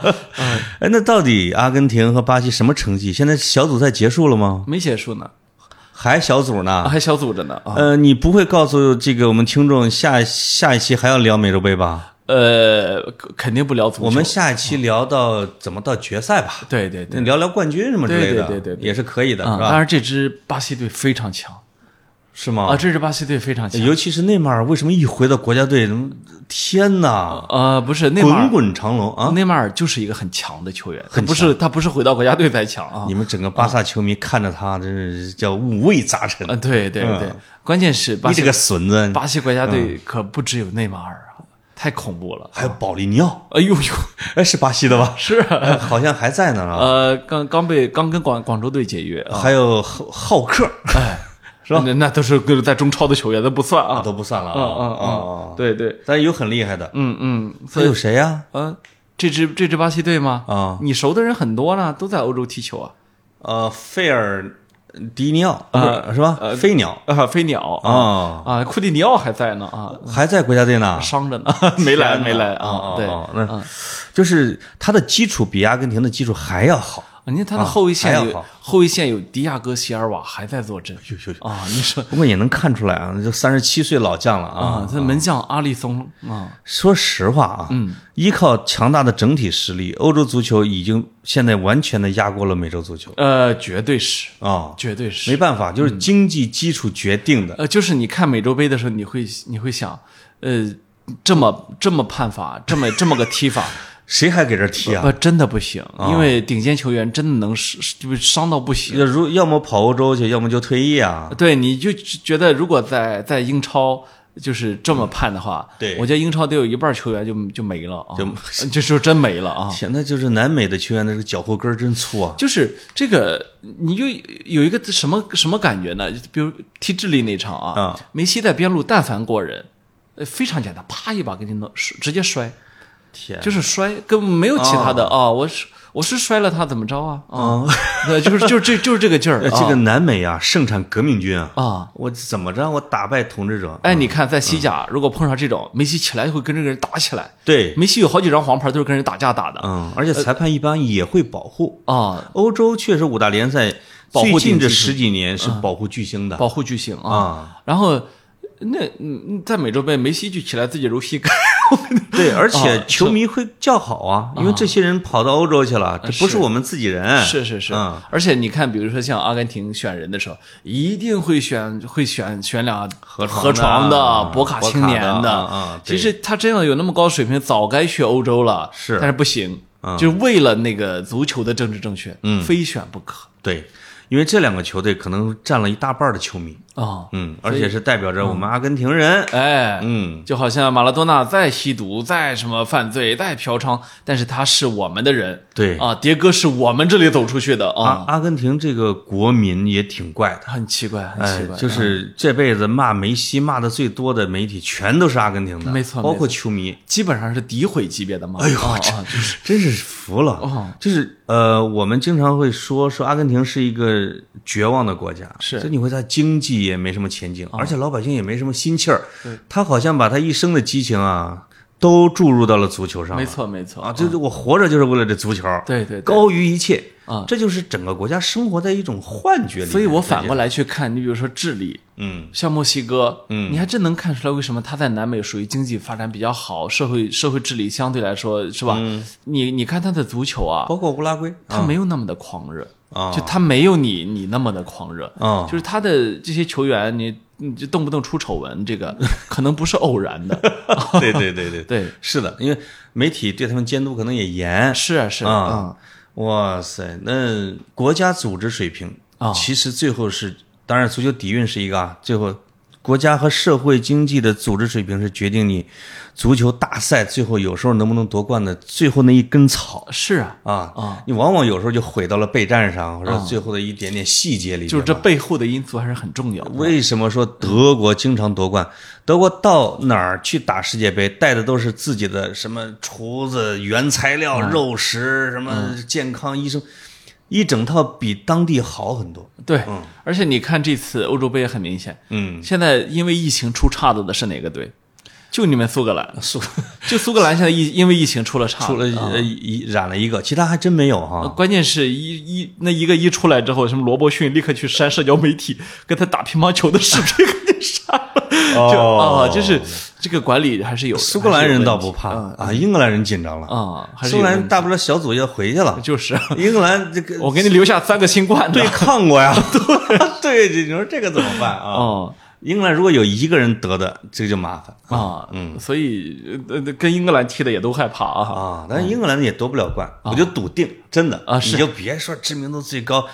哎，那到底阿根廷和巴西什么成绩？现在小组赛结束了吗？没结束呢，还小组呢？还小组着呢啊，呃，你不会告诉这个我们听众下下一期还要聊美洲杯吧？呃，肯定不聊足球，我们下一期聊到怎么到决赛吧，对对对聊聊冠军什么之类的，对对对对对也是可以的，啊，是吧？当然这支巴西队非常强是吗？啊，这支巴西队非常强，尤其是内马尔，为什么一回到国家队，嗯天哪，呃，不是内马尔。滚滚长龙啊！内马尔就是一个很强的球员，很不是他不是回到国家队才强啊。你们整个巴萨球迷看着他，真是叫五味杂陈。啊，对对对。嗯，关键是巴西你这个孙子，巴西国家队可不只有内马尔啊，太恐怖了。还有保利尼奥，哎呦呦，哎，是巴西的吧？是好像还在呢啊。呃，刚刚被刚跟广广州队解约啊，还有浩浩克，哎，是吧？那那都是在中超的球员，那不算啊。都不算了嗯啊嗯啊啊！对对，但有很厉害的，嗯嗯，还有谁呀？嗯，这支这支巴西队吗？啊，你熟的人很多呢，都在欧洲踢球啊。呃，费尔迪尼奥啊是是吧？飞鸟啊，飞鸟啊，啊，库蒂尼奥还在呢啊，还在国家队呢。伤着呢，没来没来哦啊。对，那就是他的基础比阿根廷的基础还要好。你看他的后卫线有后卫线有迪亚哥、席尔瓦还在坐镇啊，你说 不过也能看出来啊，这三十七岁老将了啊。啊，。这门将阿里松啊，说实话啊，嗯，依靠强大的整体实力，欧洲足球已经现在完全的压过了美洲足球。呃，绝对是，啊，绝对是。没。办法，就是经济基础决定的。呃，就是你看美洲杯的时候，你会你会想，呃，这么这么判法，这么这么个踢法，谁还给这踢啊？不真的不行，因为顶尖球员真的能伤就是伤到不行。要如要么跑欧洲去，要么就退役啊。对，你就觉得如果在在英超就是这么判的话，对我觉得英超得有一半球员就就没了啊，就 就就真没了啊。现在就是南美的球员的这个脚后跟真粗啊。就是这个，你就有一个什么什么感觉呢？就比如踢智利那场啊，啊梅西在边路但凡过人，呃，非常简单，啪一把给你弄直接摔，天，就是摔，根本没有其他的啊、我是我是摔了他怎么着啊？啊，对，就是 就是这就是这个劲儿呃，这个南美啊，盛产革命军啊。啊。我怎么着？我打败统治者。哎，你看，在西甲，如果碰上这种，梅西起来会跟这个人打起来。对，梅西有好几张黄牌都是跟人打架打的嗯，而且裁判一般也会保护。啊，欧洲确实五大联赛保护最近这十几年是保护巨星的保护巨星啊。啊。然后那嗯，嗯在美洲杯，梅西就起来自己揉膝盖。对，而且啊球迷会叫好啊，因为这些人跑到欧洲去了，这不是是我们自己人。是是是，嗯而且你看，比如说像阿根廷选人的时候，一定会选会选选俩河床河床的、博卡青年的其实他真要有那么高水平，早该去欧洲了。是但是不行，嗯就是为了那个足球的政治正确，嗯非选不可对，因为这两个球队可能占了一大半的球迷，啊。嗯，而且是代表着我们阿根廷人。哎，嗯，就好像马拉多纳再吸毒、再什么犯罪、再嫖娼，但是他是我们的人。对。啊，迭戈是我们这里走出去的啊，阿根廷这个国民也挺怪的。很奇怪，很哎奇怪，，就是这辈子骂梅西骂的最多的媒体，全都是阿根廷的，没错包括球迷，基本上是诋毁级别的骂。哎呦，真是服了。哦。就是呃，我们经常会说说阿根廷是一个绝望的国家，是。哦就你会在经济也没什么前景，而且老百姓也没什么心气儿。他好像把他一生的激情啊，都注入到了足球上。没错没错。啊，就是我活着就是为了这足球，对对对。高于一切啊。这就是整个国家生活在一种幻觉里。所以我反过来，去看，你比如说智利，嗯，像墨西哥，嗯。你还真能看出来为什么他在南美属于经济发展比较好，社会社会治理相对来说是吧？你你看他的足球啊，包括乌拉圭，他没有那么的狂热，啊。就他没有你你那么的狂热，啊。就是他的这些球员，你你就动不动出丑闻，这个 可能不是偶然的。对对对对，对，是的，因为媒体对他们监督可能也严。是啊是啊哇塞，那国家组织水平啊。其实最后是，当然足球底蕴是一个啊，最后国家和社会经济的组织水平是决定你足球大赛最后有时候能不能夺冠的最后那一根草。是啊，啊啊，你往往有时候就毁到了备战上，或者最后的一点点细节里就是这背后的因素还是很重要。为什么说德国经常夺冠？德国到哪儿去打世界杯，带的都是自己的什么厨子、原材料、肉食，什么健康医生，一整套比当地好很多。对，而且你看这次欧洲杯也很明显，嗯，现在因为疫情出岔子的是哪个队？就你们苏格兰，苏 就苏格兰现在疫因为疫情出了差，出了一染了一个，其他还真没有哈。关键是一一那一个一出来之后，什么罗伯逊立刻去删社交媒体，跟他打乒乓球的视频给你删了，就哦啊，就是这个管理还是有苏格兰人倒不怕啊，英格兰人紧张了。啊，还是苏格兰大不了小组要回去了，就是英格兰这个我给你留下三个新冠对抗过呀，对。对，你说这个怎么办啊？哦英格兰如果有一个人得的，这个就麻烦。啊，嗯，所以呃跟英格兰踢的也都害怕啊。啊。但是英格兰也夺不了冠，我就笃定，真的啊是。你就别说知名度最高，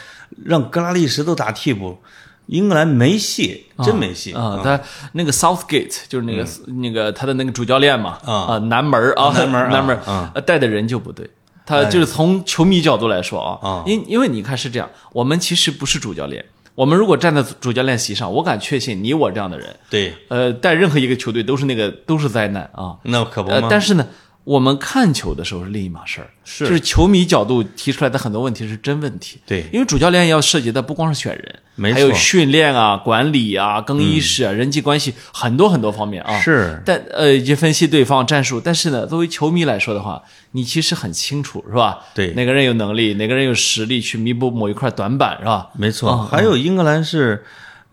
让格拉利什都打替补，英格兰没戏，真没戏啊，他那个 Southgate 就是那个那个他的那个主教练嘛啊。啊南门啊南门南门带的人就不对。他就是从球迷角度来说啊啊，因因为你看是这样，我们其实不是主教练，我们如果站在主教练席上，我敢确信你我这样的人，对，呃，带任何一个球队都是那个都是灾难啊。那可不呃，吗？但是呢，我们看球的时候是另一码事儿，是就是球迷角度提出来的很多问题是真问题。对因为主教练要涉及的不光是选人，没还有训练啊、管理啊、更衣室啊、人际关系很多很多方面啊。是但呃，以及分析对方战术，但是呢，作为球迷来说的话，你其实很清楚，是吧？对哪个人有能力，哪个人有实力去弥补某一块短板，是吧？没错。还有英格兰是，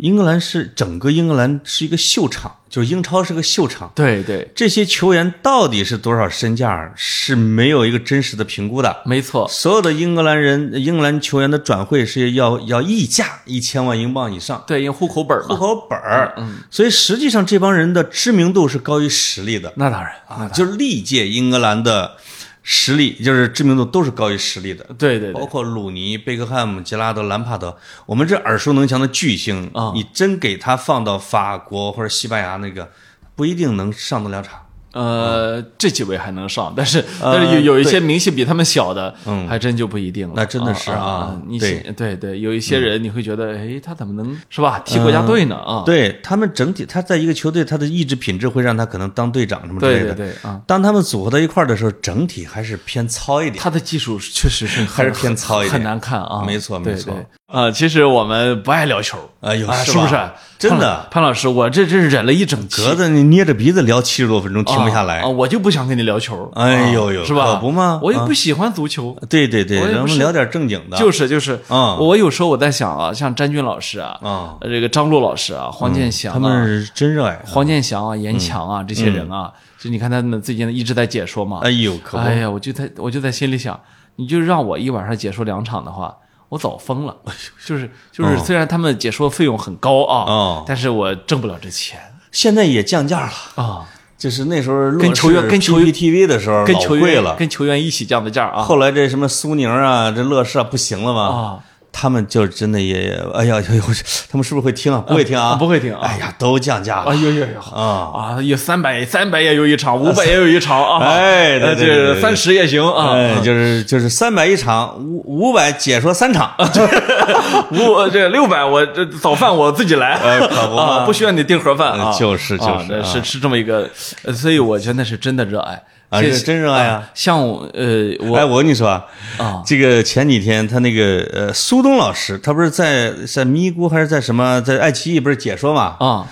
英格兰是整个英格兰是一个秀场，就是英超是个秀场。对对，这些球员到底是多少身价是没有一个真实的评估的。没错，所有的英格兰人、英格兰球员的转会是要要溢价一千万英镑以上，对，因为户口本嘛。户，口本儿。所以实际上这帮人的知名度是高于实力的。那当然。啊，就是历届英格兰的实力，就是知名度都是高于实力的。对对对，包括鲁尼、贝克汉姆、杰拉德、兰帕德，我们这耳熟能详的巨星啊你真给他放到法国或者西班牙那个，不一定能上得了场。呃，这几位还能上，但是呃但是有有一些名气比他们小的，嗯，还真就不一定了。那真的是啊啊你对对对，有一些人你会觉得，哎，他怎么能是吧？踢国家队呢？啊，对他们整体，他在一个球队，他的意志品质会让他可能当队长什么之类的。对对啊，当他们组合到一块儿的时候，整体还是偏糙一点。他的技术确实是还是偏糙一点很难看啊。没错没错对啊，其实我们不爱聊球，哎呦啊是是不是？真的潘潘老师，我这这忍了一整期，格子你捏着鼻子聊七十多分钟，停不下来啊，。我就不想跟你聊球。哎呦呦啊是吧？可不吗我也啊不喜欢足球。对对对，咱们聊点正经的。就是就是，啊我有时候我在想啊，像詹俊老师啊，啊，呃这个张璐老师啊，黄健翔啊，他们是真热爱。黄健翔啊、严强啊这些人啊，就你看他们最近一直在解说嘛，哎呦，哎呀，我就在我就在心里想，你就让我一晚上解说两场的话，我早疯了。就是就是，虽然他们解说费用很高啊，哦。但是我挣不了这钱。现在也降价了。啊，就是那时候跟球员跟球员 TV 的时候跟球员了，跟球员一起降的价啊。后来这什么苏宁啊，这乐视啊不行了嘛，啊，他们就真的也，哎呀，哎呦，他们是不是会听啊？不会听啊？不会听啊。哎呀，都降价了。哎呦呦呦啊！啊，有三百三百也有一场，五百也有一场啊，哎对呃对对对。对这三十也行啊，哎，就是就是三百一场，五五百解说三场，五这六百我这早饭我自己来，哎可不 啊，不需要你订盒饭就是就是是是这么一个，呃所以我觉得那是真的热爱。这啊是真热爱啊像我呃我哎，我跟你说啊，啊这个前几天他那个呃苏东老师，他不是在在咪咕还是在什么在爱奇艺不是解说嘛？啊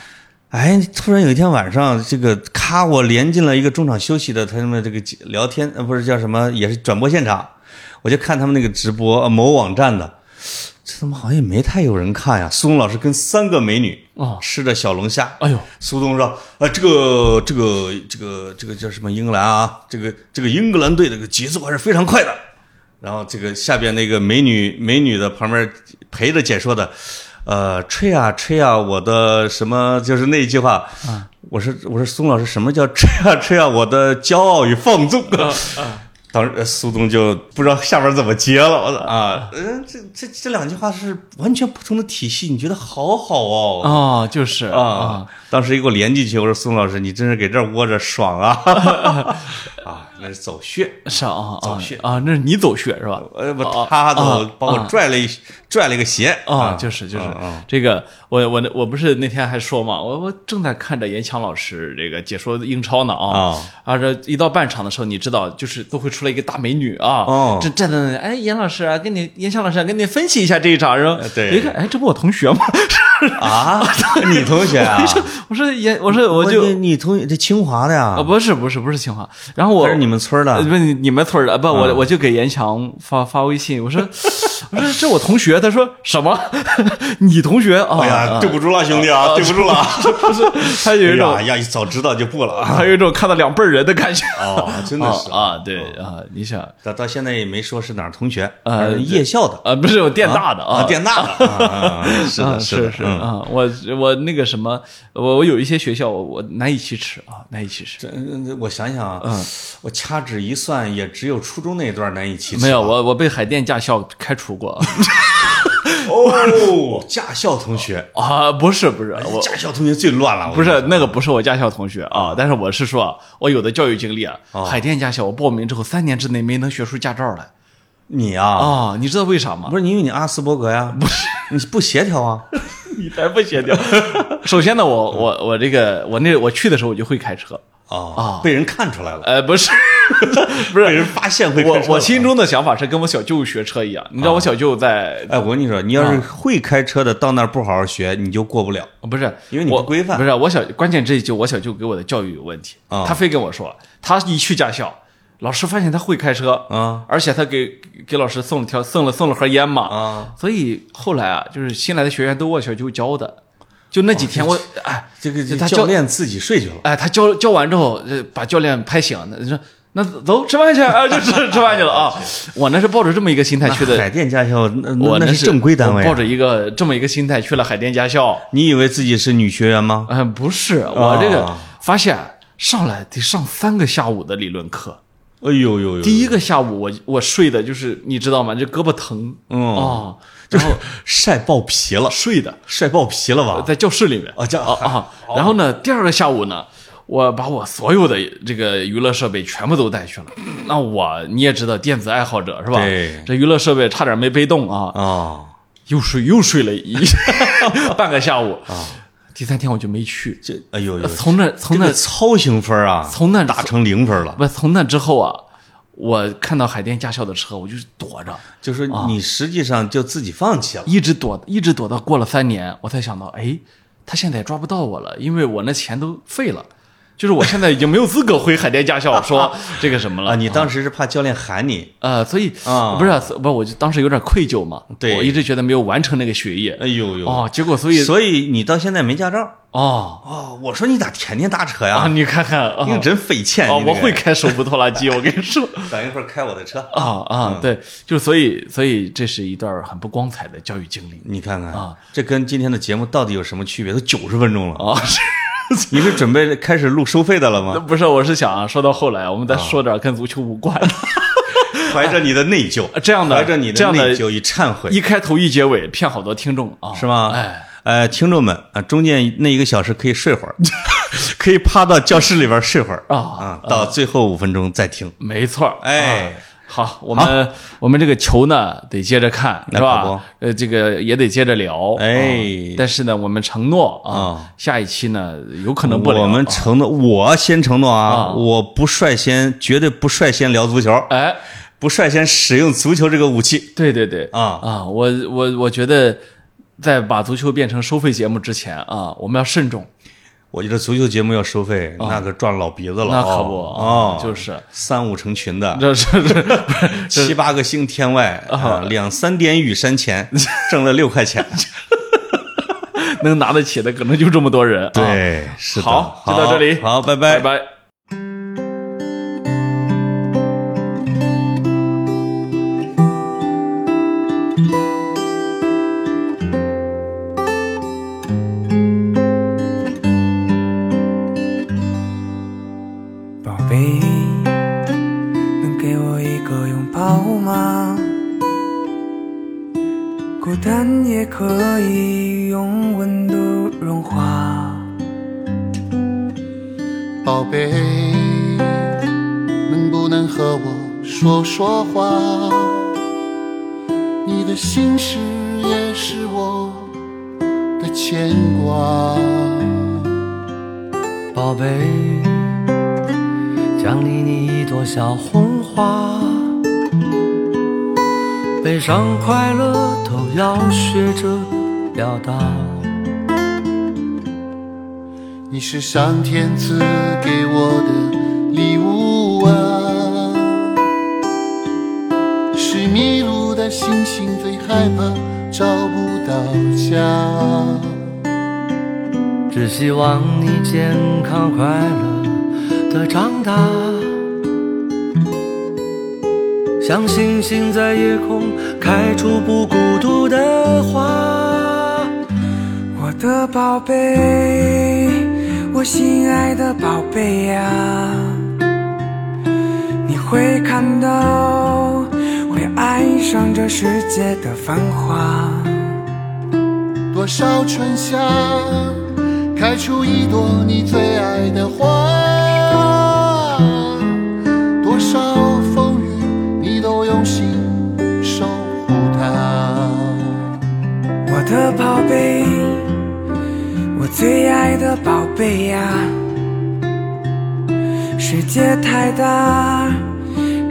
哎，突然有一天晚上，这个咔，我连进了一个中场休息的他们这个聊天，呃，不是叫什么，也是转播现场，我就看他们那个直播，呃某网站的，这他妈好像也没太有人看呀。苏东老师跟三个美女哦吃着小龙虾，哎呦苏东说：“啊，这个这个这个这个叫什么英格兰啊？这个这个英格兰队这个节奏还是非常快的。”然后这个下边那个美女美女的旁边陪着解说的，呃，吹啊吹啊，我的什么就是那一句话，啊我说我说宋老师，什么叫吹啊吹啊，我的骄傲与放纵啊。当时呃苏东就不知道下边怎么接了，我说啊，嗯，这这这两句话是完全不同的体系，你觉得好好哦哦，就是啊，当时一给我连进去，我说宋老师，你真是给这儿窝着爽啊。啊，那是走穴，是啊，走穴。啊，那是你走穴是吧？呃不，他走把我拽了一拽了一个鞋啊，就是就是这个，我我我不是那天还说嘛，我我正在看着严强老师这个解说英超呢啊啊，这一到半场的时候，你知道就是都会出来一个大美女啊，这站在那里，哎，严老师啊，跟你严强老师跟你分析一下这一场，然后对，一看，哎，这不我同学吗？啊，你同学啊？我说严，我说我就你同学这清华的呀？啊，不是不是不是清华，然后我是你们村的，不你你们村的，不我我就给严强发发微信，我说 我说这我同学，他说什么？你同学啊？哎呀，对不住了，兄弟啊，对不住了，不是他有一种哎呀，早知道就不了，他有一种看到两辈人的感觉哦，真的是啊，对啊，你想到到现在也没说是哪儿同学，呃，夜校的啊，不是我电大的啊，电大的，是的，是的是啊，我我那个什么，我我有一些学校我难以启齿啊，难以启齿。我想想啊，嗯，我掐指一算，也只有初中那段难以启齿。没有，我我被海淀驾校开除过。哦，驾校同学啊，不是不是，我驾校同学最乱了。不是那个，不是我驾校同学啊，但是我是说，我有的教育经历啊，海淀驾校，我报名之后三年之内没能学出驾照来。你啊啊，你知道为啥吗？不是因为你阿斯伯格呀？不是，你不协调啊？你才不协调。首先呢，我我我这个我那我去的时候我就会开车啊，被人看出来了。呃，不是，不是被人发现会。我我心中的想法是跟我小舅学车一样。你知道我小舅在？哎，我跟你说，你要是会开车的，到那儿不好好学，你就过不了。不是，因为你不规范。不是我小，关键这就我小舅给我的教育有问题。他非跟我说，他一去驾校。老师发现他会开车啊，而且他给给老师送了条送了送了盒烟嘛啊，所以后来啊，就是新来的学员都我小舅教的，就那几天我哎，这个他教练自己睡去了，哎，他教教完之后，把教练拍醒，那说那走吃饭去啊，就吃 吃饭去了啊。我那是抱着这么一个心态去的，海淀驾校，我那是正规单位，抱着一个这么一个心态去了海淀驾校。你以为自己是女学员吗？嗯，不是，我这个发现上来得上三个下午的理论课。哎呦呦呦！第一个下午我我睡的就是你知道吗？这胳膊疼，嗯啊，然后晒爆皮了，睡的晒爆皮了吧？在教室里面啊，教啊啊！然后呢，第二个下午呢，我把我所有的这个娱乐设备全部都带去了。那我你也知道，电子爱好者是吧？对，这娱乐设备差点没背动啊啊！又睡又睡了一 半个下午啊。第三天我就没去，这哎呦呦！从那从那超行分啊，从那打成零分了。不，从那之后啊，我看到海淀驾校的车，我就躲着。就是你实际上就自己放弃了，一直躲，一直躲到过了三年，我才想到，哎，他现在也抓不到我了，因为我那钱都废了。就是我现在已经没有资格回海淀驾校 说这个什么了。你当时是怕教练喊你？呃，所以啊，不是不是，我就当时有点愧疚嘛。对，我一直觉得没有完成那个学业。哎呦呦！哦，结果所以所以你到现在没驾照？哦哦，我说你咋天天打车呀？啊，你看看，你真费钱。哦，我会开手扶拖拉机，我跟你说。等一会儿开我的车。啊啊，对，就所以所以这是一段很不光彩的教育经历。你看看啊，这跟今天的节目到底有什么区别？都九十分钟了啊！你是准备开始录收费的了吗？不是，我是想啊说到后来，我们再说点跟足球无关的。怀着你的内疚，这样的怀着你的内疚与忏悔，一开头一结尾骗好多听众啊，是吗？哎，呃，听众们啊，中间那一个小时可以睡会儿，可以趴到教室里边睡会儿啊啊，到最后五分钟再听。没错，哎。好，我们我们这个球呢得接着看，是吧？呃，这个也得接着聊，哎。但是呢，我们承诺啊，下一期呢有可能不聊。我们承诺，我先承诺啊，我不率先，绝对不率先聊足球，哎，不率先使用足球这个武器。对对对，啊啊，我我我觉得，在把足球变成收费节目之前啊，我们要慎重。我觉得足球节目要收费，那可赚老鼻子了。那可不啊，就是三五成群的，这是七八个星天外啊，两三点雨山前 挣了六块钱，能拿得起的可能就这么多人。对，是的。好，就到这里，好，拜拜，拜拜。是上天赐给我的礼物啊，是迷路的星星最害怕找不到家。只希望你健康快乐的长大，像星星在夜空开出不孤独的花。我的宝贝，我心爱的宝贝呀，你会看到，会爱上这世界的繁华。多少春夏，开出一朵你最爱的花。的宝贝呀！世界太大，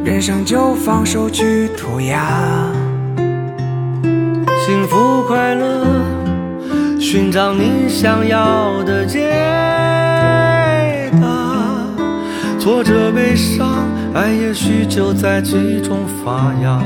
人生就放手去涂鸦。幸福快乐，寻找你想要的解答。挫折悲伤，爱也许就在其中发芽。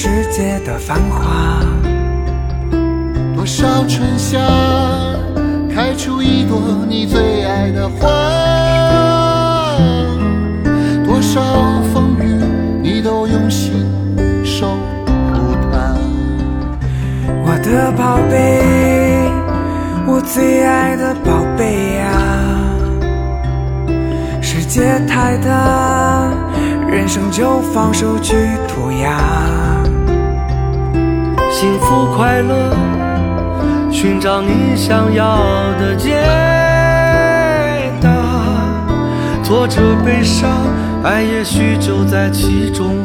世界的繁华。多少春夏，开出一朵你最爱的花。多少风雨，你都用心守护它。我的宝贝，我最爱的宝贝呀！世界太大，人生就放手去涂鸦。幸福快乐，寻找你想要的解答。挫折悲伤，爱也许就在其中。